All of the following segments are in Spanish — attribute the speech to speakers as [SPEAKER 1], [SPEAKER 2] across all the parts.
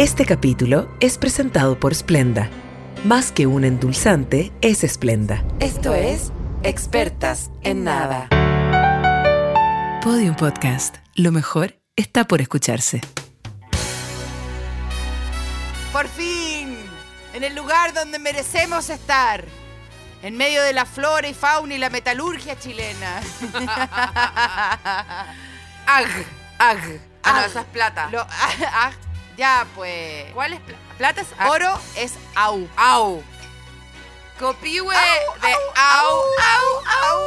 [SPEAKER 1] Este capítulo es presentado por Splenda. Más que un endulzante, es Splenda.
[SPEAKER 2] Esto es Expertas en Nada.
[SPEAKER 1] Podium Podcast. Lo mejor está por escucharse.
[SPEAKER 2] Por fin, en el lugar donde merecemos estar. En medio de la flora y fauna y la metalurgia chilena.
[SPEAKER 3] Ag, ag. Ah, no,
[SPEAKER 2] Ag.
[SPEAKER 3] esa es plata.
[SPEAKER 2] Lo- ah, ya, pues.
[SPEAKER 3] ¿Cuál es plata? Plata es ag.
[SPEAKER 2] Oro es au.
[SPEAKER 3] Au. Copihue de
[SPEAKER 2] au,
[SPEAKER 3] au,
[SPEAKER 2] au, au.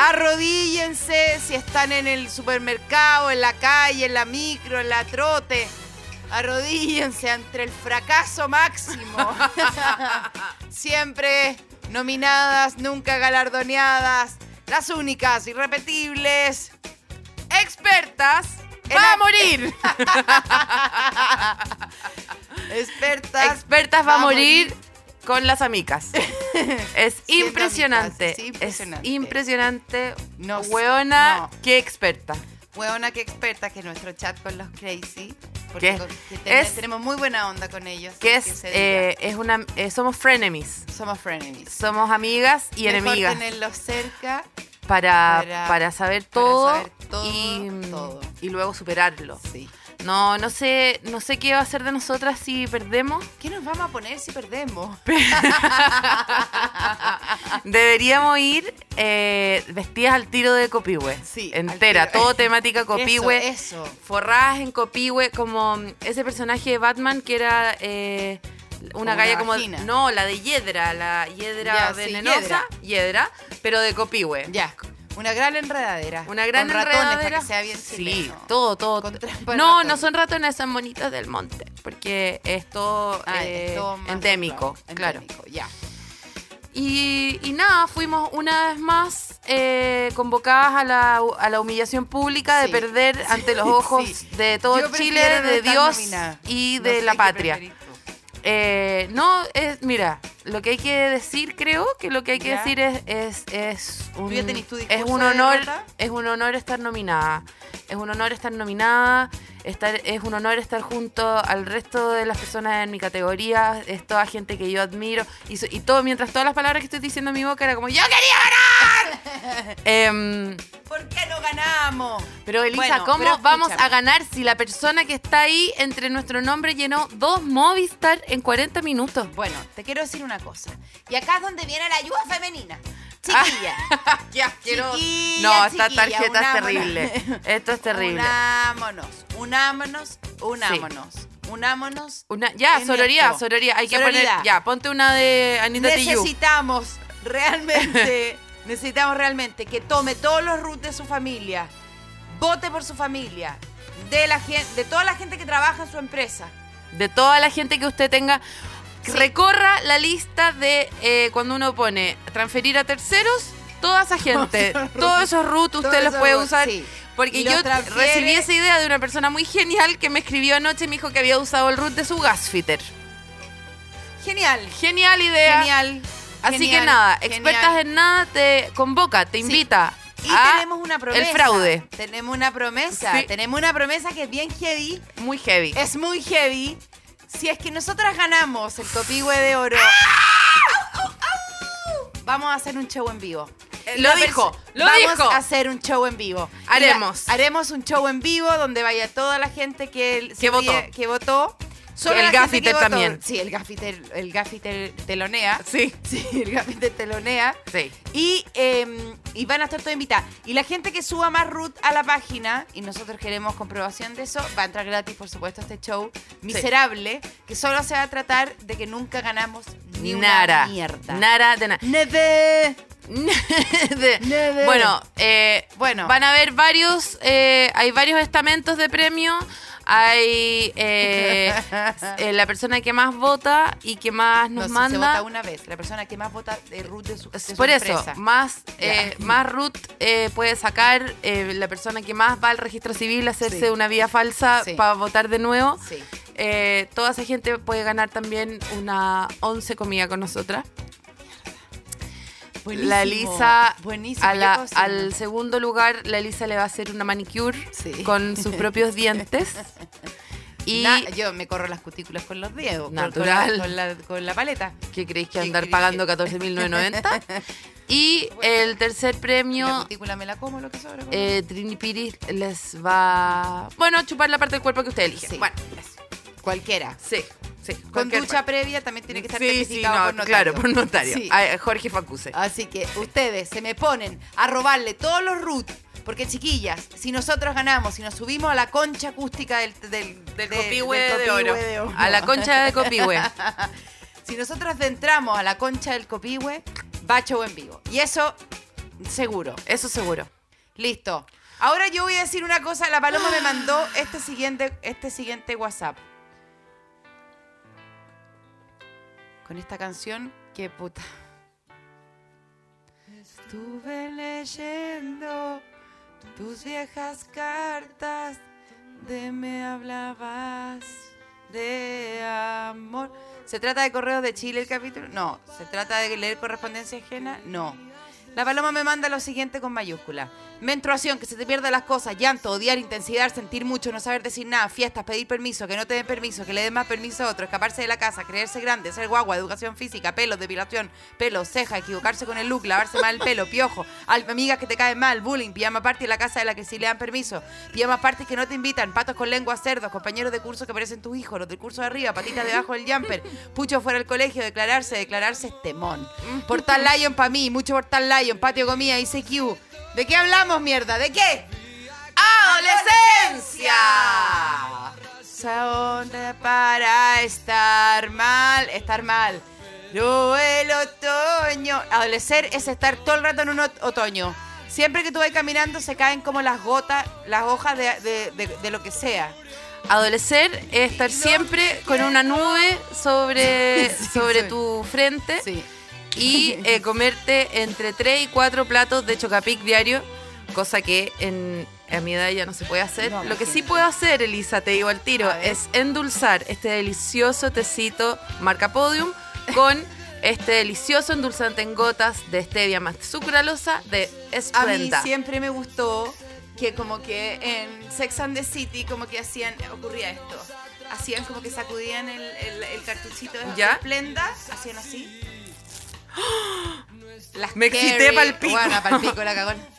[SPEAKER 2] Arrodíllense si están en el supermercado, en la calle, en la micro, en la trote. Arrodíllense ante el fracaso máximo. Siempre nominadas, nunca galardoneadas. Las únicas, irrepetibles.
[SPEAKER 3] Expertas. Va a morir.
[SPEAKER 2] Expertas.
[SPEAKER 3] Expertas va a morir con las amigas. Es impresionante.
[SPEAKER 2] sí, impresionante.
[SPEAKER 3] Es impresionante.
[SPEAKER 2] No sé,
[SPEAKER 3] Hueona,
[SPEAKER 2] no.
[SPEAKER 3] qué experta.
[SPEAKER 2] Hueona que experta que es nuestro chat con los crazy.
[SPEAKER 3] ¿Qué?
[SPEAKER 2] Porque con- que ten-
[SPEAKER 3] Es-
[SPEAKER 2] tenemos muy buena onda con ellos.
[SPEAKER 3] Que es, eh, es una, eh, somos frenemies.
[SPEAKER 2] Somos frenemies.
[SPEAKER 3] Somos amigas y
[SPEAKER 2] Mejor
[SPEAKER 3] enemigas.
[SPEAKER 2] tenerlos cerca.
[SPEAKER 3] Para,
[SPEAKER 2] para-
[SPEAKER 3] para saber
[SPEAKER 2] para
[SPEAKER 3] todo,
[SPEAKER 2] saber todo,
[SPEAKER 3] y,
[SPEAKER 2] todo.
[SPEAKER 3] y luego superarlo.
[SPEAKER 2] Sí.
[SPEAKER 3] No, no sé, no sé qué va a hacer de nosotras si perdemos.
[SPEAKER 2] ¿Qué nos vamos a poner si perdemos?
[SPEAKER 3] Deberíamos ir eh, vestidas al tiro de copihue.
[SPEAKER 2] Sí,
[SPEAKER 3] Entera, todo temática copihue.
[SPEAKER 2] Eso, eso.
[SPEAKER 3] Forradas en copihue, como ese personaje de Batman que era eh, una
[SPEAKER 2] Como
[SPEAKER 3] galla como.
[SPEAKER 2] vagina.
[SPEAKER 3] No, la de Hiedra, la Hiedra
[SPEAKER 2] Ya, sí,
[SPEAKER 3] venenosa. Hiedra, pero de copihue.
[SPEAKER 2] Ya. Una gran enredadera.
[SPEAKER 3] Una gran
[SPEAKER 2] Con ratones
[SPEAKER 3] enredadera.
[SPEAKER 2] para que sea bien
[SPEAKER 3] Sí, todo, todo.
[SPEAKER 2] Con
[SPEAKER 3] No,
[SPEAKER 2] ratón.
[SPEAKER 3] no son ratones, son monitas del monte. Porque es todo
[SPEAKER 2] Ah,
[SPEAKER 3] eh,
[SPEAKER 2] es todo más
[SPEAKER 3] endémico, claro.
[SPEAKER 2] Endémico, Ya.
[SPEAKER 3] Y, y nada, fuimos una vez más eh, convocadas a la, a la humillación pública de
[SPEAKER 2] Sí.
[SPEAKER 3] perder ante los ojos
[SPEAKER 2] Sí.
[SPEAKER 3] de todo
[SPEAKER 2] Yo
[SPEAKER 3] Chile, de Dios
[SPEAKER 2] nominada.
[SPEAKER 3] y
[SPEAKER 2] No
[SPEAKER 3] de
[SPEAKER 2] sé
[SPEAKER 3] la patria. Eh, no, es, mira, lo que hay que decir, creo que lo que hay que
[SPEAKER 2] ¿Ya?
[SPEAKER 3] decir es, es, es un,
[SPEAKER 2] ya tenés tu
[SPEAKER 3] es un honor, es un honor estar nominada. Es un honor estar nominada, estar, es un honor estar junto al resto de las personas en mi categoría, es toda gente que yo admiro. Y, todo, mientras todas las palabras que estoy diciendo en mi boca era como, ¡Yo quería ganar! Em,
[SPEAKER 2] ¿Por qué no ganamos?
[SPEAKER 3] pero Elisa,
[SPEAKER 2] Bueno,
[SPEAKER 3] ¿cómo
[SPEAKER 2] pero
[SPEAKER 3] vamos a ganar si la persona que está ahí entre nuestro nombre llenó dos Movistar en 40 minutos?
[SPEAKER 2] Bueno, te quiero decir una cosa. Y acá es donde viene la ayuda femenina. Chiquilla.
[SPEAKER 3] Qué asqueroso.
[SPEAKER 2] Chiquilla,
[SPEAKER 3] No, esta
[SPEAKER 2] chiquilla,
[SPEAKER 3] tarjeta es terrible. Esto es terrible.
[SPEAKER 2] Unámonos, unámonos, unámonos, unámonos.
[SPEAKER 3] Una, ya,
[SPEAKER 2] en
[SPEAKER 3] sororidad,
[SPEAKER 2] esto.
[SPEAKER 3] sororidad. Hay que poner. Ya, ponte una de Anita.
[SPEAKER 2] Necesitamos realmente, necesitamos realmente que tome todos los roots de su familia, vote por su familia, de la de toda la gente que trabaja en su empresa.
[SPEAKER 3] De toda la gente que usted tenga.
[SPEAKER 2] Sí.
[SPEAKER 3] Recorra la lista de eh, cuando uno pone transferir a terceros. Toda esa gente,
[SPEAKER 2] Todos esos
[SPEAKER 3] root usted los puede usar.
[SPEAKER 2] sí.
[SPEAKER 3] Porque yo
[SPEAKER 2] transfiere-
[SPEAKER 3] recibí esa idea de una persona muy genial que me escribió anoche y me dijo que había usado el root de su gasfitter.
[SPEAKER 2] Genial,
[SPEAKER 3] Genial idea.
[SPEAKER 2] genial.
[SPEAKER 3] Así
[SPEAKER 2] genial,
[SPEAKER 3] que nada,
[SPEAKER 2] genial.
[SPEAKER 3] expertas en nada te convoca, te invita
[SPEAKER 2] Y
[SPEAKER 3] a
[SPEAKER 2] tenemos una promesa.
[SPEAKER 3] el fraude.
[SPEAKER 2] Tenemos una promesa.
[SPEAKER 3] Sí.
[SPEAKER 2] Tenemos una promesa que es bien heavy.
[SPEAKER 3] Muy heavy.
[SPEAKER 2] Es muy heavy. Si es que nosotras ganamos el copihue de oro, vamos a hacer un show en vivo.
[SPEAKER 3] Eh, lo dijo, lo
[SPEAKER 2] vamos
[SPEAKER 3] dijo.
[SPEAKER 2] a hacer un show en vivo.
[SPEAKER 3] Haremos.
[SPEAKER 2] haremos un show en vivo donde vaya toda la gente que,
[SPEAKER 3] Que votó.
[SPEAKER 2] que votó. Solo
[SPEAKER 3] El gaffiter también.
[SPEAKER 2] Sí, el gaffiter, el gaffiter telonea.
[SPEAKER 3] Sí.
[SPEAKER 2] Sí, el gaffiter telonea.
[SPEAKER 3] Sí.
[SPEAKER 2] Y, eh, y van a estar todos invitados. Y la gente que suba más root a la página, y nosotros queremos comprobación de eso, va a entrar gratis, por supuesto, a este show miserable, que solo se va a tratar de que nunca ganamos ni
[SPEAKER 3] Nara.
[SPEAKER 2] una mierda.
[SPEAKER 3] Nara de nada.
[SPEAKER 2] Neve.
[SPEAKER 3] De- bueno, eh,
[SPEAKER 2] Bueno.
[SPEAKER 3] van a haber varios, eh, hay varios estamentos de premio. Hay eh, eh, la persona que más vota y que más
[SPEAKER 2] No,
[SPEAKER 3] nos
[SPEAKER 2] si se vota
[SPEAKER 3] manda.
[SPEAKER 2] una vez. La persona que más vota de root de su, de su
[SPEAKER 3] Por eso,
[SPEAKER 2] empresa.
[SPEAKER 3] más, eh, más root eh, puede sacar eh, la persona que más va al registro civil a hacerse
[SPEAKER 2] Sí.
[SPEAKER 3] una vía falsa
[SPEAKER 2] Sí.
[SPEAKER 3] para votar de nuevo.
[SPEAKER 2] Sí.
[SPEAKER 3] Toda esa gente puede ganar también una once comida con nosotras.
[SPEAKER 2] Buenísimo.
[SPEAKER 3] La Elisa,
[SPEAKER 2] Buenísimo.
[SPEAKER 3] a
[SPEAKER 2] yo
[SPEAKER 3] la-
[SPEAKER 2] cocino.
[SPEAKER 3] al segundo lugar, la Elisa le va a hacer una manicure
[SPEAKER 2] Sí.
[SPEAKER 3] con sus propios dientes. Y
[SPEAKER 2] yo me corro las cutículas con los dedos. con-
[SPEAKER 3] Natural.
[SPEAKER 2] Con la, con la- con la paleta.
[SPEAKER 3] ¿qué creéis que
[SPEAKER 2] ¿Qué
[SPEAKER 3] andar pagando
[SPEAKER 2] que-
[SPEAKER 3] 14.990? y el tercer
[SPEAKER 2] Y La
[SPEAKER 3] premio,
[SPEAKER 2] cutícula me la como, lo que sobra.
[SPEAKER 3] eh, Trini Piris les va... Bueno, chupar la parte del cuerpo que usted elige.
[SPEAKER 2] Sí.
[SPEAKER 3] Bueno,
[SPEAKER 2] Cualquiera.
[SPEAKER 3] sí, sí.
[SPEAKER 2] Con ducha previa también tiene que estar
[SPEAKER 3] Sí, sí,
[SPEAKER 2] certificado
[SPEAKER 3] no,
[SPEAKER 2] por notario.
[SPEAKER 3] claro, por notario. Jorge Facuse.
[SPEAKER 2] Así que ustedes se me ponen a robarle todos los root. Porque, chiquillas, si nosotros ganamos, si nos subimos a la concha acústica del, del,
[SPEAKER 3] Del
[SPEAKER 2] de-
[SPEAKER 3] copihue
[SPEAKER 2] del
[SPEAKER 3] de, oro. A la concha de copihue.
[SPEAKER 2] Si nosotros entramos a la concha del copihue, va show en vivo. Y eso, seguro.
[SPEAKER 3] Eso seguro.
[SPEAKER 2] Listo. Ahora yo voy a decir una cosa. La Paloma me mandó este siguiente, este siguiente WhatsApp. Con esta canción, que puta. Estuve leyendo tus viejas cartas de me hablabas de amor. ¿Se trata de correos de Chile el capítulo? No. ¿Se trata de leer correspondencia ajena? No. La paloma me manda lo siguiente con mayúscula. Menstruación, que se te pierdan las cosas, llanto, odiar, intensidad, sentir mucho, no saber decir nada, fiestas, pedir permiso, que no te den permiso, que le den más permiso a otro, escaparse de la casa, creerse grande, ser guagua, educación física, pelo, depilación, pelo, ceja, equivocarse con el look, lavarse mal el pelo, piojo, amigas que te caen mal, bullying, pijama party en la casa de la que sí le dan permiso, pijama party que no te invitan, patos con lengua, cerdos, compañeros de curso que parecen tus hijos, los del curso de arriba, patitas debajo del jumper, pucho fuera del colegio, declararse, declararse es temón. Portal Lion para mí, mucho Portal Lion, patio comida, ICQ. ¿De qué hablamos, mierda? ¿De qué? ¡Adolescencia! Son para estar mal, estar mal. Yo el otoño. Adolecer es estar todo el rato en un ot- otoño. Siempre que tú vas caminando se caen como las gotas, las hojas de, de- de- de lo que sea.
[SPEAKER 3] Adolecer es estar siempre con una nube sobre,
[SPEAKER 2] Sí,
[SPEAKER 3] sobre tu frente
[SPEAKER 2] Sí.
[SPEAKER 3] Y eh, comerte entre 3 y 4 platos de chocapic diario, cosa que en, a mi edad ya no se puede hacer.
[SPEAKER 2] No,
[SPEAKER 3] Lo que sí puedo hacer, Elisa, te digo al tiro, es endulzar este delicioso tecito marca Podium con este delicioso endulzante en gotas de stevia más sucralosa de
[SPEAKER 2] A mí siempre me gustó que como que en Sex and the City como que hacían, ocurría esto. Hacían como que sacudían el, el- el cartuchito de
[SPEAKER 3] ¿Ya?
[SPEAKER 2] Splenda, hacían así. Las
[SPEAKER 3] Me excité
[SPEAKER 2] Carrie-
[SPEAKER 3] pa'l pico.
[SPEAKER 2] Bueno, pa'l pico la cagón.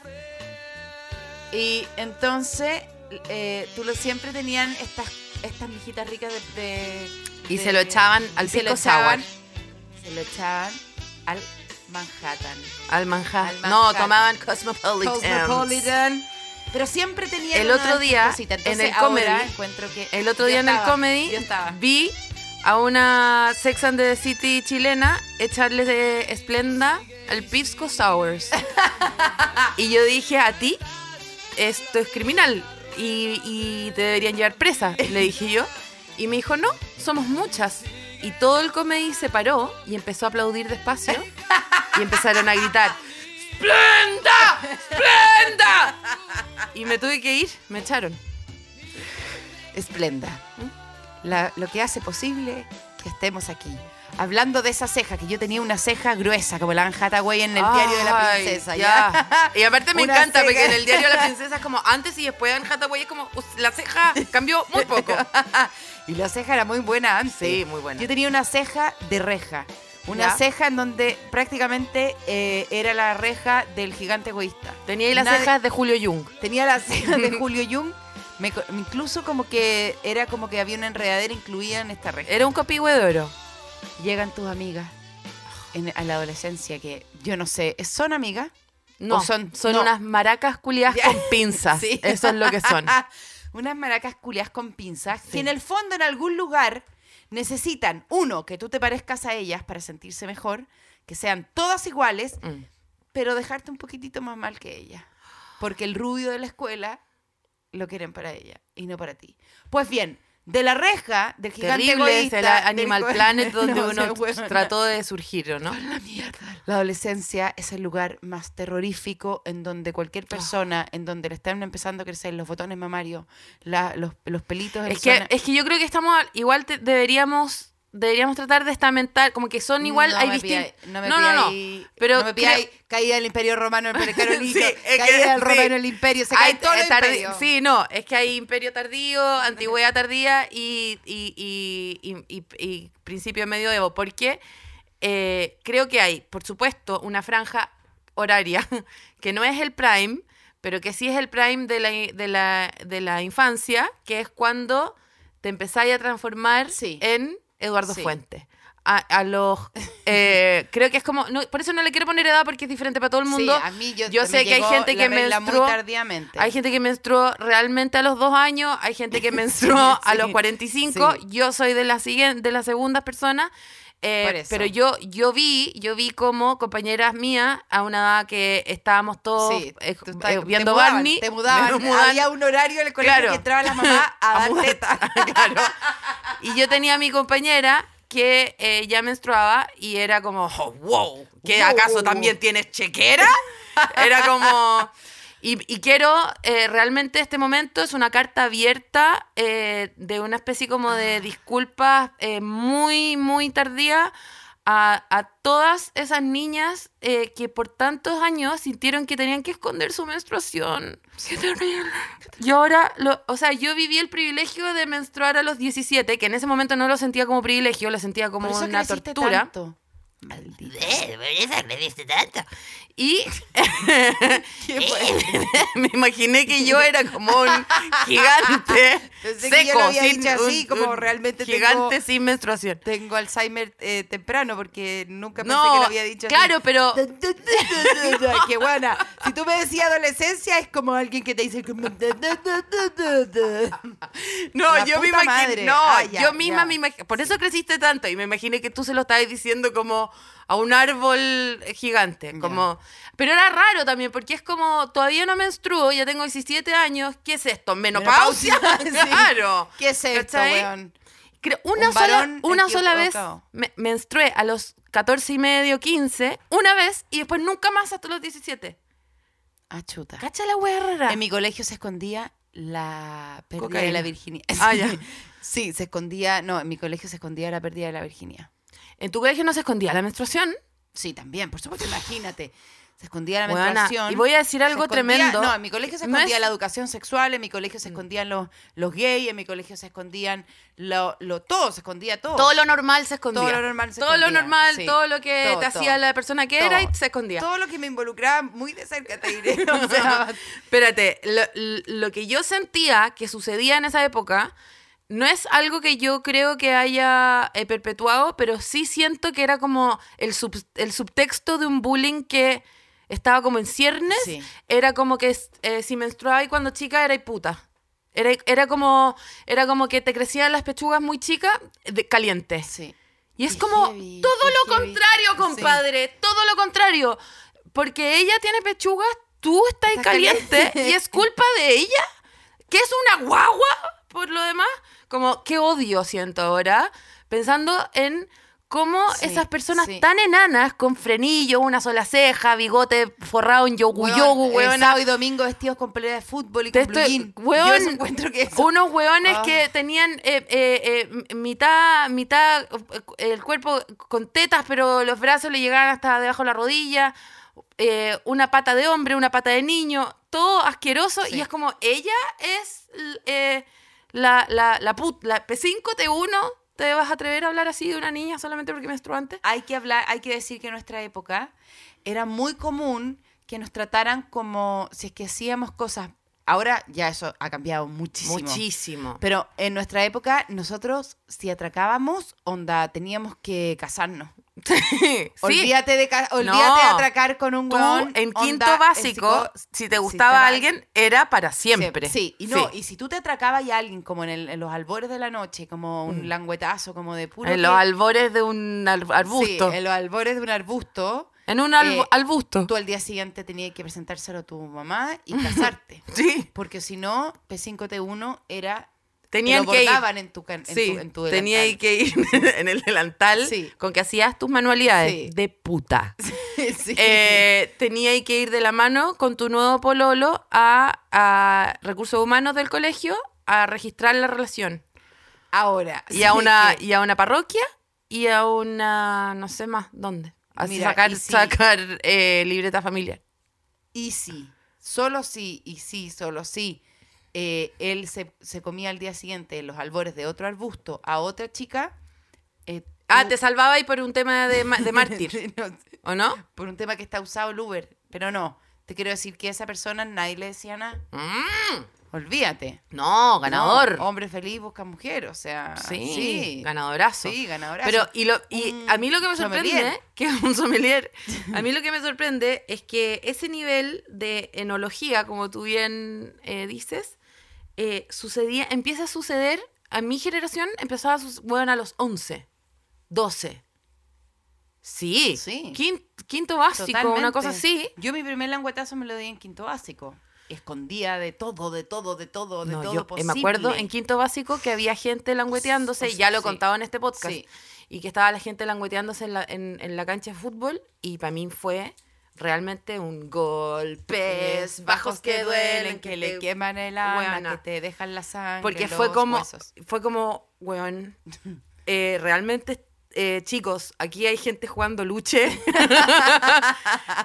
[SPEAKER 2] Y entonces eh, tú lo siempre tenían estas estas mijitas ricas de, de-
[SPEAKER 3] Y
[SPEAKER 2] de-
[SPEAKER 3] se lo echaban al
[SPEAKER 2] y se lo echaban-
[SPEAKER 3] sour.
[SPEAKER 2] Se lo echaban al Manhattan.
[SPEAKER 3] Al manjar.
[SPEAKER 2] Al
[SPEAKER 3] No,
[SPEAKER 2] manjar.
[SPEAKER 3] tomaban Cosmopolitan.
[SPEAKER 2] Cosmopolitan. Pero siempre tenía
[SPEAKER 3] El otro día, en el comedy,
[SPEAKER 2] encuentro que
[SPEAKER 3] El otro día en el
[SPEAKER 2] estaba,
[SPEAKER 3] comedy
[SPEAKER 2] estaba.
[SPEAKER 3] vi a una Sex and the City chilena echarle de Splenda al Pisco Sours. y yo dije, a ti, esto es criminal y, y te deberían llevar presa, le dije yo. Y me dijo, no, somos muchas. Y todo el comedy se paró y empezó a aplaudir despacio y empezaron a gritar, ¡Splenda! ¡Splenda! Y me tuve que ir, me echaron.
[SPEAKER 2] Esplenda. La- lo que hace posible que estemos aquí. Hablando de esa ceja, que yo tenía una ceja gruesa, como la Anne Hathaway en el diario de la
[SPEAKER 3] Ay,
[SPEAKER 2] princesa.
[SPEAKER 3] ya.
[SPEAKER 2] ¿ya?
[SPEAKER 3] Y aparte me
[SPEAKER 2] Una
[SPEAKER 3] encanta,
[SPEAKER 2] ceja.
[SPEAKER 3] porque en el diario de la princesa es como antes y después Anne Hathaway es como la ceja cambió muy poco.
[SPEAKER 2] y la ceja era muy buena antes.
[SPEAKER 3] Sí, muy buena.
[SPEAKER 2] Yo tenía una ceja de reja. Una
[SPEAKER 3] ¿Ya?
[SPEAKER 2] ceja en donde prácticamente eh, era la reja del gigante egoísta.
[SPEAKER 3] Tenía ahí las
[SPEAKER 2] Nadie-
[SPEAKER 3] cejas de Julio Jung.
[SPEAKER 2] Tenía las cejas de Julio Jung. Me incluso como que era como que había una enredadera incluida en esta reja.
[SPEAKER 3] Era un copihue de oro.
[SPEAKER 2] Llegan tus amigas en, a la adolescencia que yo no sé, ¿son amigas?
[SPEAKER 3] No,
[SPEAKER 2] ¿O son-
[SPEAKER 3] son,
[SPEAKER 2] no.
[SPEAKER 3] unas maracas culiadas con pinzas.
[SPEAKER 2] Sí.
[SPEAKER 3] Eso es lo que son.
[SPEAKER 2] Unas maracas culias con pinzas
[SPEAKER 3] Sí.
[SPEAKER 2] que en el fondo en algún lugar necesitan, uno, que tú te parezcas a ellas para sentirse mejor, que sean todas iguales,
[SPEAKER 3] Mm.
[SPEAKER 2] pero dejarte un poquitito más mal que ella. Porque el rubio de la escuela lo quieren para ella y no para ti. Pues bien, de la reja del gigante
[SPEAKER 3] Terrible es
[SPEAKER 2] egoísta,
[SPEAKER 3] el Animal Planet donde
[SPEAKER 2] No,
[SPEAKER 3] uno
[SPEAKER 2] bueno,
[SPEAKER 3] trató de surgir, ¿o ¿no?
[SPEAKER 2] La adolescencia es el lugar más terrorífico en donde cualquier
[SPEAKER 3] Ah.
[SPEAKER 2] persona, en donde le están empezando a crecer los botones mamarios, la- los, los pelitos en
[SPEAKER 3] Es que, es que yo creo que estamos, al- igual te- deberíamos deberíamos tratar de estamentar, como que son igual,
[SPEAKER 2] no
[SPEAKER 3] hay
[SPEAKER 2] me
[SPEAKER 3] distintos.
[SPEAKER 2] no me
[SPEAKER 3] no, no, no, pero
[SPEAKER 2] no me
[SPEAKER 3] creo-
[SPEAKER 2] pidáis caída del imperio romano, el imperio
[SPEAKER 3] Sí,
[SPEAKER 2] caída del
[SPEAKER 3] sí.
[SPEAKER 2] romano, el imperio, se cae
[SPEAKER 3] Hay
[SPEAKER 2] todo el
[SPEAKER 3] tardi-
[SPEAKER 2] imperio.
[SPEAKER 3] Sí, no, es que hay imperio tardío, antigüedad tardía y, y, y, y- y- y principio medioevo. Porque eh, creo que hay, por supuesto, una franja horaria que no es el prime, pero que sí es el prime de la, de la, de la infancia, que es cuando te empezáis a transformar
[SPEAKER 2] Sí.
[SPEAKER 3] en Eduardo
[SPEAKER 2] Sí.
[SPEAKER 3] Fuentes. A, a los eh, creo que es como no, por eso no le quiero poner edad porque es diferente para todo el mundo
[SPEAKER 2] Sí, a mí yo,
[SPEAKER 3] yo sé que hay gente
[SPEAKER 2] la
[SPEAKER 3] que menstruó
[SPEAKER 2] tardíamente.
[SPEAKER 3] hay gente que menstruó realmente a los dos años, hay gente que menstruó a los 45.
[SPEAKER 2] sí.
[SPEAKER 3] Yo soy de la siguiente, de las segundas personas. Eh, pero yo, yo vi, yo vi como compañeras mías a una edad que estábamos todos
[SPEAKER 2] Sí,
[SPEAKER 3] eh,
[SPEAKER 2] estás-
[SPEAKER 3] eh,
[SPEAKER 2] te
[SPEAKER 3] viendo
[SPEAKER 2] mudaban,
[SPEAKER 3] Barney.
[SPEAKER 2] Te mudaban.
[SPEAKER 3] mudaban,
[SPEAKER 2] Había un horario en el colegio
[SPEAKER 3] Claro.
[SPEAKER 2] que entraban las mamás a,
[SPEAKER 3] a
[SPEAKER 2] dar
[SPEAKER 3] mudar.
[SPEAKER 2] teta.
[SPEAKER 3] claro. Y yo tenía a mi compañera que eh, ya menstruaba y era como, oh, wow, ¿que acaso
[SPEAKER 2] wow,
[SPEAKER 3] también tienes chequera? Era como... Y, y quiero, eh, realmente este momento es una carta abierta eh, de una especie como de disculpas eh, muy, muy tardía a, a todas esas niñas eh, que por tantos años sintieron que tenían que esconder su menstruación. ¡Qué terrible! Y ahora, lo, o sea, yo viví el privilegio de menstruar a los 17, que en ese momento no lo sentía como privilegio, lo sentía como
[SPEAKER 2] Por eso
[SPEAKER 3] una tortura.
[SPEAKER 2] tanto. Maldita.
[SPEAKER 3] Y
[SPEAKER 2] ¿Qué fue?
[SPEAKER 3] me imaginé que yo era como un gigante
[SPEAKER 2] Pensé que
[SPEAKER 3] seco,
[SPEAKER 2] yo lo había
[SPEAKER 3] sin,
[SPEAKER 2] dicho así,
[SPEAKER 3] un-
[SPEAKER 2] como realmente tengo-
[SPEAKER 3] gigante sin menstruación.
[SPEAKER 2] Tengo Alzheimer eh, temprano porque nunca pensé
[SPEAKER 3] No,
[SPEAKER 2] que lo había dicho así.
[SPEAKER 3] claro, pero
[SPEAKER 2] Qué buena. Si tú me decías adolescencia, es como alguien que te dice.
[SPEAKER 3] no,
[SPEAKER 2] La
[SPEAKER 3] yo me imaginé,
[SPEAKER 2] madre.
[SPEAKER 3] no,
[SPEAKER 2] Ah, ya,
[SPEAKER 3] yo misma
[SPEAKER 2] ya.
[SPEAKER 3] me imaginé, por eso creciste tanto y me imaginé que tú se lo estabas diciendo como a un árbol gigante, como pero era raro también porque es como todavía no menstruo, ya tengo 17 años, ¿qué es esto? Menopausia.
[SPEAKER 2] Menopausia, sí.
[SPEAKER 3] claro.
[SPEAKER 2] ¿Qué es esto, weón?
[SPEAKER 3] Creo, una
[SPEAKER 2] Un
[SPEAKER 3] sola, una sola vez me, menstrué a los 14 y medio, 15, una vez y después nunca más hasta los 17.
[SPEAKER 2] Ah, chuta.
[SPEAKER 3] Cacha la rara.
[SPEAKER 2] En mi colegio se escondía la pérdida
[SPEAKER 3] Cocaína.
[SPEAKER 2] de la virginidad.
[SPEAKER 3] Ah, ya.
[SPEAKER 2] Sí, se escondía. No, en mi colegio se escondía la pérdida de la virginidad.
[SPEAKER 3] En tu colegio no se escondía la menstruación.
[SPEAKER 2] Sí, también, por supuesto, imagínate. Se escondía la menstruación.
[SPEAKER 3] y voy a decir algo
[SPEAKER 2] escondía-
[SPEAKER 3] tremendo.
[SPEAKER 2] No, en mi colegio se
[SPEAKER 3] No
[SPEAKER 2] escondía
[SPEAKER 3] es- Mm.
[SPEAKER 2] la educación sexual, en mi colegio se escondían los, los gays, en mi colegio se escondían lo, lo, todo, se escondía todo.
[SPEAKER 3] Todo lo normal se escondía.
[SPEAKER 2] Todo lo normal se
[SPEAKER 3] Todo lo normal,
[SPEAKER 2] sí.
[SPEAKER 3] todo lo que
[SPEAKER 2] Todo,
[SPEAKER 3] te
[SPEAKER 2] todo.
[SPEAKER 3] hacía la persona que
[SPEAKER 2] Todo.
[SPEAKER 3] era y se escondía.
[SPEAKER 2] Todo lo que me involucraba muy de cerca, te diré. O sea,
[SPEAKER 3] Espérate, lo, lo que yo sentía que sucedía en esa época no es algo que yo creo que haya eh, perpetuado, pero sí siento que era como el, sub- el subtexto de un bullying que estaba como en ciernes.
[SPEAKER 2] Sí.
[SPEAKER 3] Era como que eh, si menstruaba y cuando chica era puta. Era, era, como, era como que te crecían las pechugas muy chicas, de, caliente.
[SPEAKER 2] sí.
[SPEAKER 3] Y es
[SPEAKER 2] Qué
[SPEAKER 3] como
[SPEAKER 2] heavy,
[SPEAKER 3] todo lo
[SPEAKER 2] heavy.
[SPEAKER 3] contrario,
[SPEAKER 2] Sí.
[SPEAKER 3] compadre. Todo lo contrario. Porque ella tiene pechugas, tú estás
[SPEAKER 2] Estás
[SPEAKER 3] caliente,
[SPEAKER 2] caliente.
[SPEAKER 3] y es culpa de ella, que es una guagua, por lo demás. Como, qué odio siento ahora, pensando en cómo
[SPEAKER 2] Sí,
[SPEAKER 3] esas personas
[SPEAKER 2] sí.
[SPEAKER 3] tan enanas, con frenillo, una sola ceja, bigote forrado en yogu
[SPEAKER 2] Weón,
[SPEAKER 3] yogu,
[SPEAKER 2] sábado y domingo vestidos con polera de fútbol y con
[SPEAKER 3] estoy-
[SPEAKER 2] jean.
[SPEAKER 3] weón,
[SPEAKER 2] Yo eso encuentro que eso-
[SPEAKER 3] unos hueones
[SPEAKER 2] Ah.
[SPEAKER 3] que tenían eh, eh, eh, mitad, mitad eh, el cuerpo con tetas, pero los brazos le llegaban hasta debajo de la rodilla, una pata de hombre, una pata de niño, todo asqueroso,
[SPEAKER 2] Sí.
[SPEAKER 3] y es como, ella es eh, la, la, la, put- la P5T1, ¿te vas a atrever a hablar así de una niña solamente porque menstruó antes?
[SPEAKER 2] hay que hablar, hay que decir que en nuestra época era muy común que nos trataran como si es que hacíamos cosas. Ahora ya eso ha cambiado muchísimo.
[SPEAKER 3] Muchísimo.
[SPEAKER 2] Pero en nuestra época, nosotros, si atracábamos, onda, teníamos que casarnos.
[SPEAKER 3] Sí.
[SPEAKER 2] Olvídate de, olvídate de atracar con un
[SPEAKER 3] Tú,
[SPEAKER 2] weón.
[SPEAKER 3] en quinto básico,
[SPEAKER 2] psico-
[SPEAKER 3] si te gustaba alguien, era para siempre.
[SPEAKER 2] Sí, y no, y si tú te atracabas y alguien como en, el- en los albores de la noche, como un
[SPEAKER 3] Mm.
[SPEAKER 2] langüetazo, como de puro.
[SPEAKER 3] en los albores de un arbusto.
[SPEAKER 2] Sí, en los albores de un arbusto.
[SPEAKER 3] en un al-
[SPEAKER 2] eh,
[SPEAKER 3] arbusto.
[SPEAKER 2] Tú al día siguiente tenías que presentárselo a tu mamá y casarte.
[SPEAKER 3] Sí.
[SPEAKER 2] Porque si no, P5T1 era.
[SPEAKER 3] Tenían
[SPEAKER 2] te lo
[SPEAKER 3] que ir.
[SPEAKER 2] en tu, en
[SPEAKER 3] Sí,
[SPEAKER 2] tu, en tu
[SPEAKER 3] tenía que ir en el delantal
[SPEAKER 2] Sí.
[SPEAKER 3] con que hacías tus manualidades
[SPEAKER 2] Sí.
[SPEAKER 3] de puta. Eh, tenía que ir de la mano con tu nuevo pololo a, a recursos humanos del colegio a registrar la relación.
[SPEAKER 2] Ahora.
[SPEAKER 3] Y a una, y a una parroquia y a una, no sé más, ¿dónde? A
[SPEAKER 2] Mira,
[SPEAKER 3] sacar, sacar eh, libreta familiar.
[SPEAKER 2] Y sí, solo sí, y sí, solo sí. Eh, él se, se comía al día siguiente en los albores de otro arbusto a otra chica. eh,
[SPEAKER 3] Ah, te salvaba ahí por un tema de, de mártir,
[SPEAKER 2] No,
[SPEAKER 3] ¿o no?
[SPEAKER 2] por un tema que está usado el Uber. Pero no, te quiero decir que a esa persona nadie le decía nada.
[SPEAKER 3] Mm,
[SPEAKER 2] Olvídate.
[SPEAKER 3] no, ganador.
[SPEAKER 2] No, hombre feliz busca mujer, o sea.
[SPEAKER 3] sí,
[SPEAKER 2] sí.
[SPEAKER 3] ganadorazo.
[SPEAKER 2] Sí, ganadora.
[SPEAKER 3] Pero, y, lo, y
[SPEAKER 2] Un
[SPEAKER 3] a mí lo que me sorprende,
[SPEAKER 2] sommelier.
[SPEAKER 3] que es un sommelier, a mí lo que me sorprende es que ese nivel de enología, como tú bien eh, dices, eh, sucedía, empieza a suceder, a mi generación empezaba a suceder, bueno, a los 11, 12. Sí,
[SPEAKER 2] Sí.
[SPEAKER 3] quin- Quinto, básico, una cosa así.
[SPEAKER 2] Yo mi primer languetazo me lo di en quinto básico. Escondía de todo, de todo, de todo, de
[SPEAKER 3] No,
[SPEAKER 2] todo
[SPEAKER 3] yo, eh,
[SPEAKER 2] posible.
[SPEAKER 3] me acuerdo en quinto básico que había gente langueteándose,
[SPEAKER 2] O sea,
[SPEAKER 3] ya lo he
[SPEAKER 2] sí.
[SPEAKER 3] contado en este podcast,
[SPEAKER 2] Sí.
[SPEAKER 3] y que estaba la gente langueteándose en la, en, en la cancha de fútbol, y para mí fue realmente un golpes bajos que duelen,
[SPEAKER 2] que
[SPEAKER 3] que
[SPEAKER 2] le queman el alma, que te dejan la sangre.
[SPEAKER 3] Porque fue como,
[SPEAKER 2] huesos.
[SPEAKER 3] fue como, weón, eh, realmente, eh, chicos, aquí hay gente jugando luche.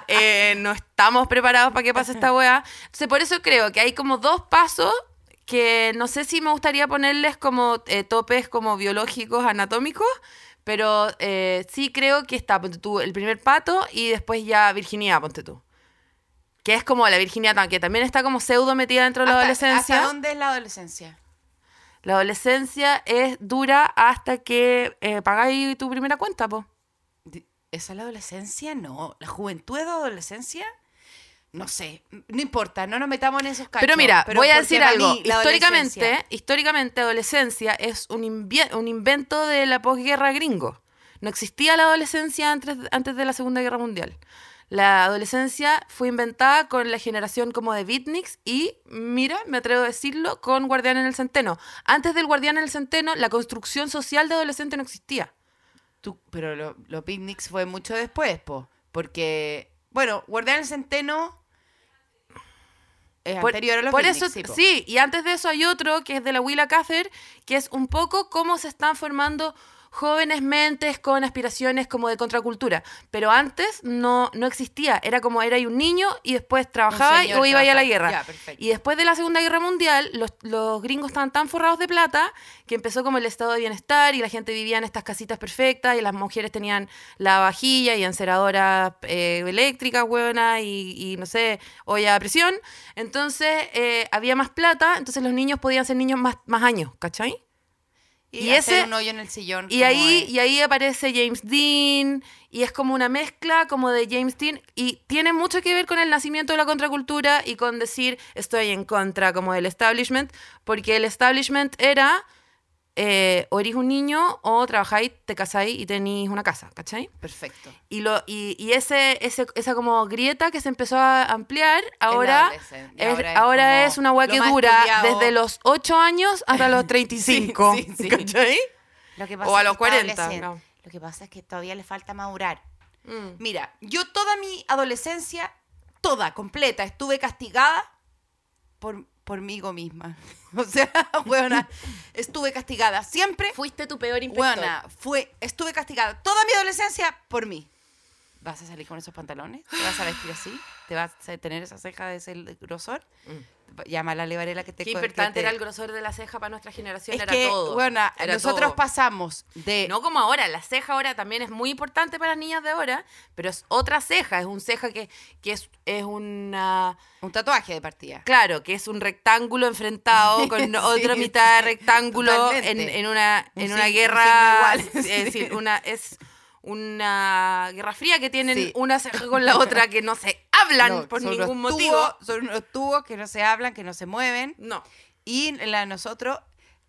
[SPEAKER 3] Eh, no estamos preparados para que pase esta weá. Entonces, por eso creo que hay como dos pasos que no sé si me gustaría ponerles como topes como biológicos, anatómicos, pero eh, sí creo que está, ponte tú, el primer pato y después ya virginidad, ponte tú. Que es como la virginidad, que también está como pseudo metida dentro de la
[SPEAKER 2] ¿Hasta-
[SPEAKER 3] adolescencia.
[SPEAKER 2] ¿Hasta dónde es la adolescencia?
[SPEAKER 3] La adolescencia es dura hasta que eh, pagáis tu primera cuenta, po.
[SPEAKER 2] ¿Esa es la adolescencia? No. ¿La juventud es de adolescencia? No sé. No importa, no nos metamos en esos cachos.
[SPEAKER 3] Pero mira, voy a decir algo.
[SPEAKER 2] mí
[SPEAKER 3] Históricamente,
[SPEAKER 2] adolescencia-
[SPEAKER 3] históricamente, adolescencia es un, un invento de la posguerra gringo. No existía la adolescencia antes, antes de la Segunda Guerra Mundial. La adolescencia fue inventada con la generación como de beatniks y, mira, me atrevo a decirlo, con Guardián en el Centeno. Antes del Guardián en el Centeno, la construcción social de adolescente no existía.
[SPEAKER 2] Tú- pero lo- los picnics fue mucho después, po. Porque, bueno, Guardián el Centeno es
[SPEAKER 3] Por,
[SPEAKER 2] anterior a los
[SPEAKER 3] por eso,
[SPEAKER 2] sí,
[SPEAKER 3] y antes de eso hay otro que es de la Willa Cather, que es un poco cómo se están formando jóvenes mentes con aspiraciones como de contracultura. Pero antes no, no existía, era como era un niño y después trabajaba
[SPEAKER 2] señor
[SPEAKER 3] o iba a ir a la guerra.
[SPEAKER 2] Ya,
[SPEAKER 3] y después de la Segunda Guerra Mundial, los, los gringos estaban tan forrados de plata que empezó como el estado de bienestar y la gente vivía en estas casitas perfectas y las mujeres tenían la vajilla y enceradoras eh, eléctricas, huevona, y, y no sé, olla a presión. Entonces eh, había más plata, entonces los niños podían ser niños más, más años, ¿cachai?
[SPEAKER 2] Y,
[SPEAKER 3] y
[SPEAKER 2] hacer
[SPEAKER 3] ese-
[SPEAKER 2] un hoyo en el sillón.
[SPEAKER 3] Y ahí,
[SPEAKER 2] es.
[SPEAKER 3] y ahí aparece James Dean, y es como una mezcla como de James Dean, y tiene mucho que ver con el nacimiento de la contracultura y con decir estoy en contra como del establishment, porque el establishment era eh, o eres un niño o trabajáis, te casáis y tenéis una casa, ¿cachai?
[SPEAKER 2] Perfecto.
[SPEAKER 3] Y, lo, y, y ese, ese, esa como grieta que se empezó a ampliar, ahora es,
[SPEAKER 2] Ahora
[SPEAKER 3] ahora
[SPEAKER 2] es
[SPEAKER 3] una hueá
[SPEAKER 2] lo
[SPEAKER 3] que dura
[SPEAKER 2] estudiado.
[SPEAKER 3] desde los 8 años hasta los 35,
[SPEAKER 2] sí, sí.
[SPEAKER 3] ¿cachai?
[SPEAKER 2] Lo que
[SPEAKER 3] O a los
[SPEAKER 2] que
[SPEAKER 3] 40,
[SPEAKER 2] está adolescente.
[SPEAKER 3] no.
[SPEAKER 2] Lo que pasa es que todavía le falta madurar.
[SPEAKER 3] Mm.
[SPEAKER 2] Mira, yo toda mi adolescencia, toda, completa, estuve castigada por, por mí misma. O sea, weona, estuve castigada. Siempre,
[SPEAKER 3] Fuiste tu peor inspector.
[SPEAKER 2] weona, fue, estuve castigada toda mi adolescencia por mí. ¿Vas a salir con esos pantalones? ¿Te vas a vestir así? ¿Te vas a tener esa ceja de ese grosor? Llama la levarela que te.
[SPEAKER 3] Qué importante
[SPEAKER 2] te-
[SPEAKER 3] era el grosor de la ceja para nuestra generación.
[SPEAKER 2] Es
[SPEAKER 3] era
[SPEAKER 2] que,
[SPEAKER 3] todo. Era
[SPEAKER 2] nosotros
[SPEAKER 3] todo.
[SPEAKER 2] pasamos de...
[SPEAKER 3] No como ahora, la ceja ahora también es muy importante para las niñas de ahora, pero es otra ceja, es un ceja que, que es, es una...
[SPEAKER 2] Un tatuaje de partida.
[SPEAKER 3] Claro, que es un rectángulo enfrentado con
[SPEAKER 2] Sí,
[SPEAKER 3] otra mitad de rectángulo en, en una,
[SPEAKER 2] Un
[SPEAKER 3] en una
[SPEAKER 2] un
[SPEAKER 3] guerra.
[SPEAKER 2] igual.
[SPEAKER 3] Es decir, una, es una guerra fría que tienen
[SPEAKER 2] Sí.
[SPEAKER 3] una ceja con la otra que no se hablan
[SPEAKER 2] No,
[SPEAKER 3] por
[SPEAKER 2] son
[SPEAKER 3] ningún motivo.
[SPEAKER 2] tubos- son unos tubos que no se hablan, que no se mueven.
[SPEAKER 3] No.
[SPEAKER 2] Y la de nosotros,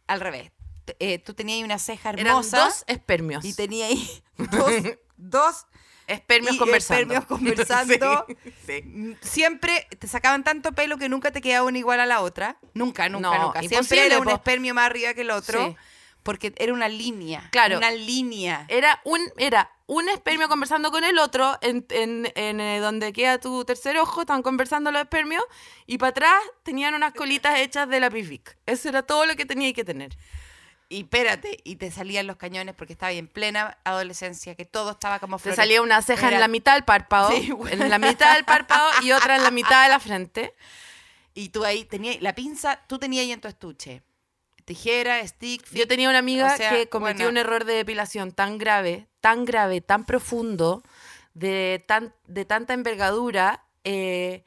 [SPEAKER 2] al revés. Eh, tú tenías ahí una ceja
[SPEAKER 3] Eran
[SPEAKER 2] hermosa.
[SPEAKER 3] dos espermios.
[SPEAKER 2] Y tenía ahí dos, dos
[SPEAKER 3] espermios
[SPEAKER 2] y
[SPEAKER 3] conversando.
[SPEAKER 2] espermios conversando.
[SPEAKER 3] Sí, sí.
[SPEAKER 2] Siempre te sacaban tanto pelo que nunca te quedaba una igual a la otra. Nunca, nunca,
[SPEAKER 3] No,
[SPEAKER 2] nunca. Siempre era un espermio más arriba que el otro.
[SPEAKER 3] Sí.
[SPEAKER 2] Porque era una línea.
[SPEAKER 3] Claro.
[SPEAKER 2] Una línea.
[SPEAKER 3] Era un, era un espermio conversando con el otro, en, en- en, eh, donde queda tu tercer ojo, estaban conversando los espermios, y para atrás tenían unas colitas hechas de la Vic. Eso era todo lo que tenía que tener.
[SPEAKER 2] Y espérate, y te salían los cañones porque estaba en plena adolescencia, que todo estaba como
[SPEAKER 3] Te salía una ceja en la mitad del párpado,
[SPEAKER 2] Sí, bueno.
[SPEAKER 3] en la mitad del párpado y otra en la mitad de la frente.
[SPEAKER 2] Y tú ahí tenías, la pinza, tú tenías ahí en tu estuche. Tijera, stick,
[SPEAKER 3] Yo tenía una amiga
[SPEAKER 2] O sea,
[SPEAKER 3] que cometió
[SPEAKER 2] bueno.
[SPEAKER 3] un error de depilación tan grave, tan grave, tan profundo, de, tan, de tanta envergadura, eh,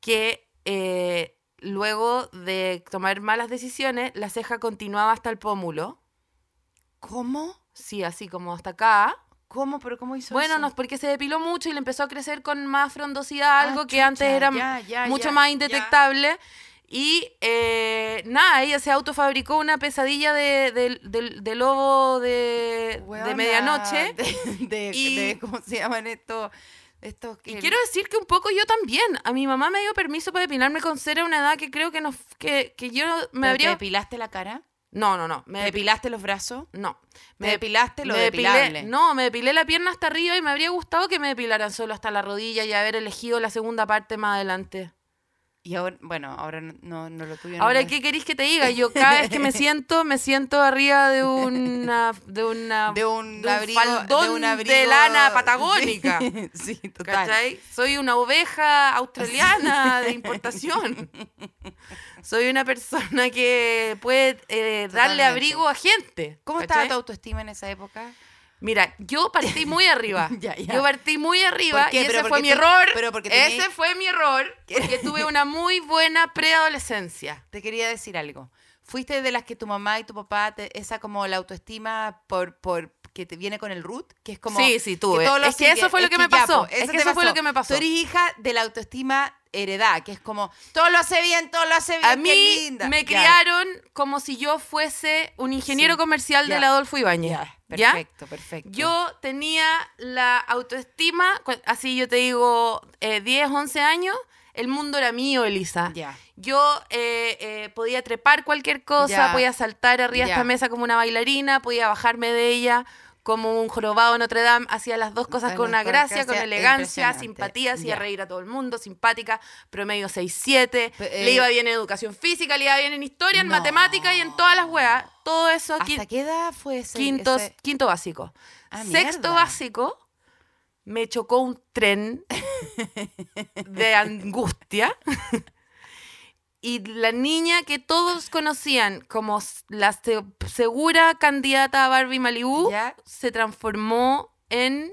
[SPEAKER 3] que eh, luego de tomar malas decisiones, la ceja continuaba hasta el pómulo.
[SPEAKER 2] ¿Cómo?
[SPEAKER 3] Sí, así como hasta acá.
[SPEAKER 2] ¿Cómo? ¿Pero cómo hizo
[SPEAKER 3] Bueno,
[SPEAKER 2] eso?
[SPEAKER 3] no es porque se depiló mucho y le empezó a crecer con más frondosidad,
[SPEAKER 2] Ah,
[SPEAKER 3] algo que
[SPEAKER 2] chucha,
[SPEAKER 3] antes era
[SPEAKER 2] ya, ya,
[SPEAKER 3] mucho
[SPEAKER 2] ya,
[SPEAKER 3] más indetectable. Y eh, nada, ella se autofabricó una pesadilla de, de- de- de lobo de, de
[SPEAKER 2] Weona,
[SPEAKER 3] medianoche.
[SPEAKER 2] De, de-
[SPEAKER 3] Y-
[SPEAKER 2] de- ¿Cómo se llaman estos? estos
[SPEAKER 3] Y quiero decir que un poco yo también. A mi mamá me dio permiso para depilarme con cera a una edad que creo que, no, que, que yo me
[SPEAKER 2] ¿Pero
[SPEAKER 3] habría...
[SPEAKER 2] ¿Te depilaste la cara?
[SPEAKER 3] No, no, no. Me
[SPEAKER 2] ¿Te
[SPEAKER 3] depi-
[SPEAKER 2] depilaste los brazos?
[SPEAKER 3] No.
[SPEAKER 2] ¿Te depilaste lo
[SPEAKER 3] me
[SPEAKER 2] depilable?
[SPEAKER 3] No, me depilé la pierna hasta arriba y me habría gustado que me depilaran solo hasta la rodilla y haber elegido la segunda parte más adelante.
[SPEAKER 2] Y ahora, bueno, ahora no, no, lo no
[SPEAKER 3] Ahora, ¿qué queréis que te diga? Yo cada vez que me siento, me siento arriba de una de una
[SPEAKER 2] de un,
[SPEAKER 3] de un
[SPEAKER 2] abrigo,
[SPEAKER 3] faldón
[SPEAKER 2] de, un abrigo
[SPEAKER 3] de lana patagónica.
[SPEAKER 2] Sí, sí, total.
[SPEAKER 3] ¿Cachai? Soy una oveja australiana de importación. Soy una persona que puede eh, darle abrigo a gente.
[SPEAKER 2] ¿Cómo
[SPEAKER 3] ¿cachai?
[SPEAKER 2] estaba tu autoestima en esa época?
[SPEAKER 3] Mira, yo partí muy arriba.
[SPEAKER 2] Ya, ya.
[SPEAKER 3] Yo partí muy arriba y ese fue mi error.
[SPEAKER 2] pero porque tenías-
[SPEAKER 3] Ese fue mi error porque tuve una muy buena preadolescencia.
[SPEAKER 2] Te quería decir algo. ¿Fuiste de las que tu mamá y tu papá, te- esa como la autoestima por, por que te viene con el root? Que es como...
[SPEAKER 3] Sí, sí, tuve.
[SPEAKER 2] lo
[SPEAKER 3] Es que eso fue lo
[SPEAKER 2] Es
[SPEAKER 3] que me
[SPEAKER 2] ya,
[SPEAKER 3] pasó.
[SPEAKER 2] po,
[SPEAKER 3] Es que eso fue lo que me pasó.
[SPEAKER 2] Tú eres hija de la autoestima heredad, que es como, todo lo hace bien, todo lo hace bien,
[SPEAKER 3] A
[SPEAKER 2] qué
[SPEAKER 3] mí
[SPEAKER 2] linda.
[SPEAKER 3] me criaron como si yo fuese un ingeniero
[SPEAKER 2] Sí,
[SPEAKER 3] comercial
[SPEAKER 2] ya.
[SPEAKER 3] del Adolfo Ibáñez.
[SPEAKER 2] Perfecto, perfecto.
[SPEAKER 3] Yo tenía la autoestima, así yo te digo, eh, 10, 11 años, el mundo era mío, Elisa. Yo eh, eh, podía trepar cualquier cosa, podía saltar arriba de esta mesa como una bailarina, podía bajarme de ella como un jorobado Notre Dame, hacía las dos cosas con una gracia, con elegancia, simpatía, hacía reír a todo el mundo, simpática, promedio 6-7,
[SPEAKER 2] Pe- eh,
[SPEAKER 3] le iba bien en educación física, le iba bien en historia, en matemática y en todas las weas. Todo eso aquí
[SPEAKER 2] ¿Hasta qué edad fue ese?
[SPEAKER 3] quinto,
[SPEAKER 2] ese-
[SPEAKER 3] quinto básico.
[SPEAKER 2] Ah,
[SPEAKER 3] Sexto
[SPEAKER 2] mierda.
[SPEAKER 3] básico, me chocó un tren de angustia. Y la niña que todos conocían como la se- segura candidata a Barbie Malibu
[SPEAKER 2] Ya.
[SPEAKER 3] se transformó en...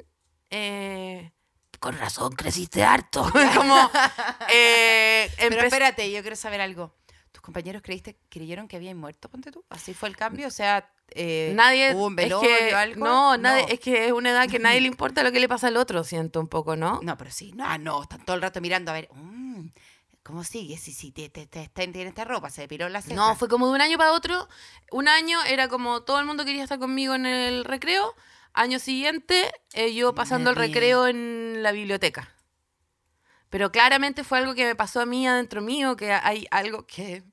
[SPEAKER 3] eh, con razón, creciste harto. como... eh,
[SPEAKER 2] Pero espérate, yo quiero saber algo. ¿Tus compañeros creíste, creyeron que habían muerto, ponte tú? ¿Así fue el cambio? O sea, eh,
[SPEAKER 3] Nadie.
[SPEAKER 2] ¿hubo un
[SPEAKER 3] es que,
[SPEAKER 2] algo?
[SPEAKER 3] No, nadie, es que es una edad que nadie le importa lo que le pasa al otro, siento un poco, ¿no?
[SPEAKER 2] No, pero sí. No, ah, no, están todo el rato mirando a ver. ¿Cómo sigue? Si, si te, te, te- te- tiene esta ropa, se depiló la ceja.
[SPEAKER 3] No, fue como de un año para otro. Un año era como todo el mundo quería estar conmigo en el recreo. Año siguiente, eh, yo pasando el recreo en la biblioteca. Pero claramente fue algo que me pasó a mí adentro mío, que hay algo que...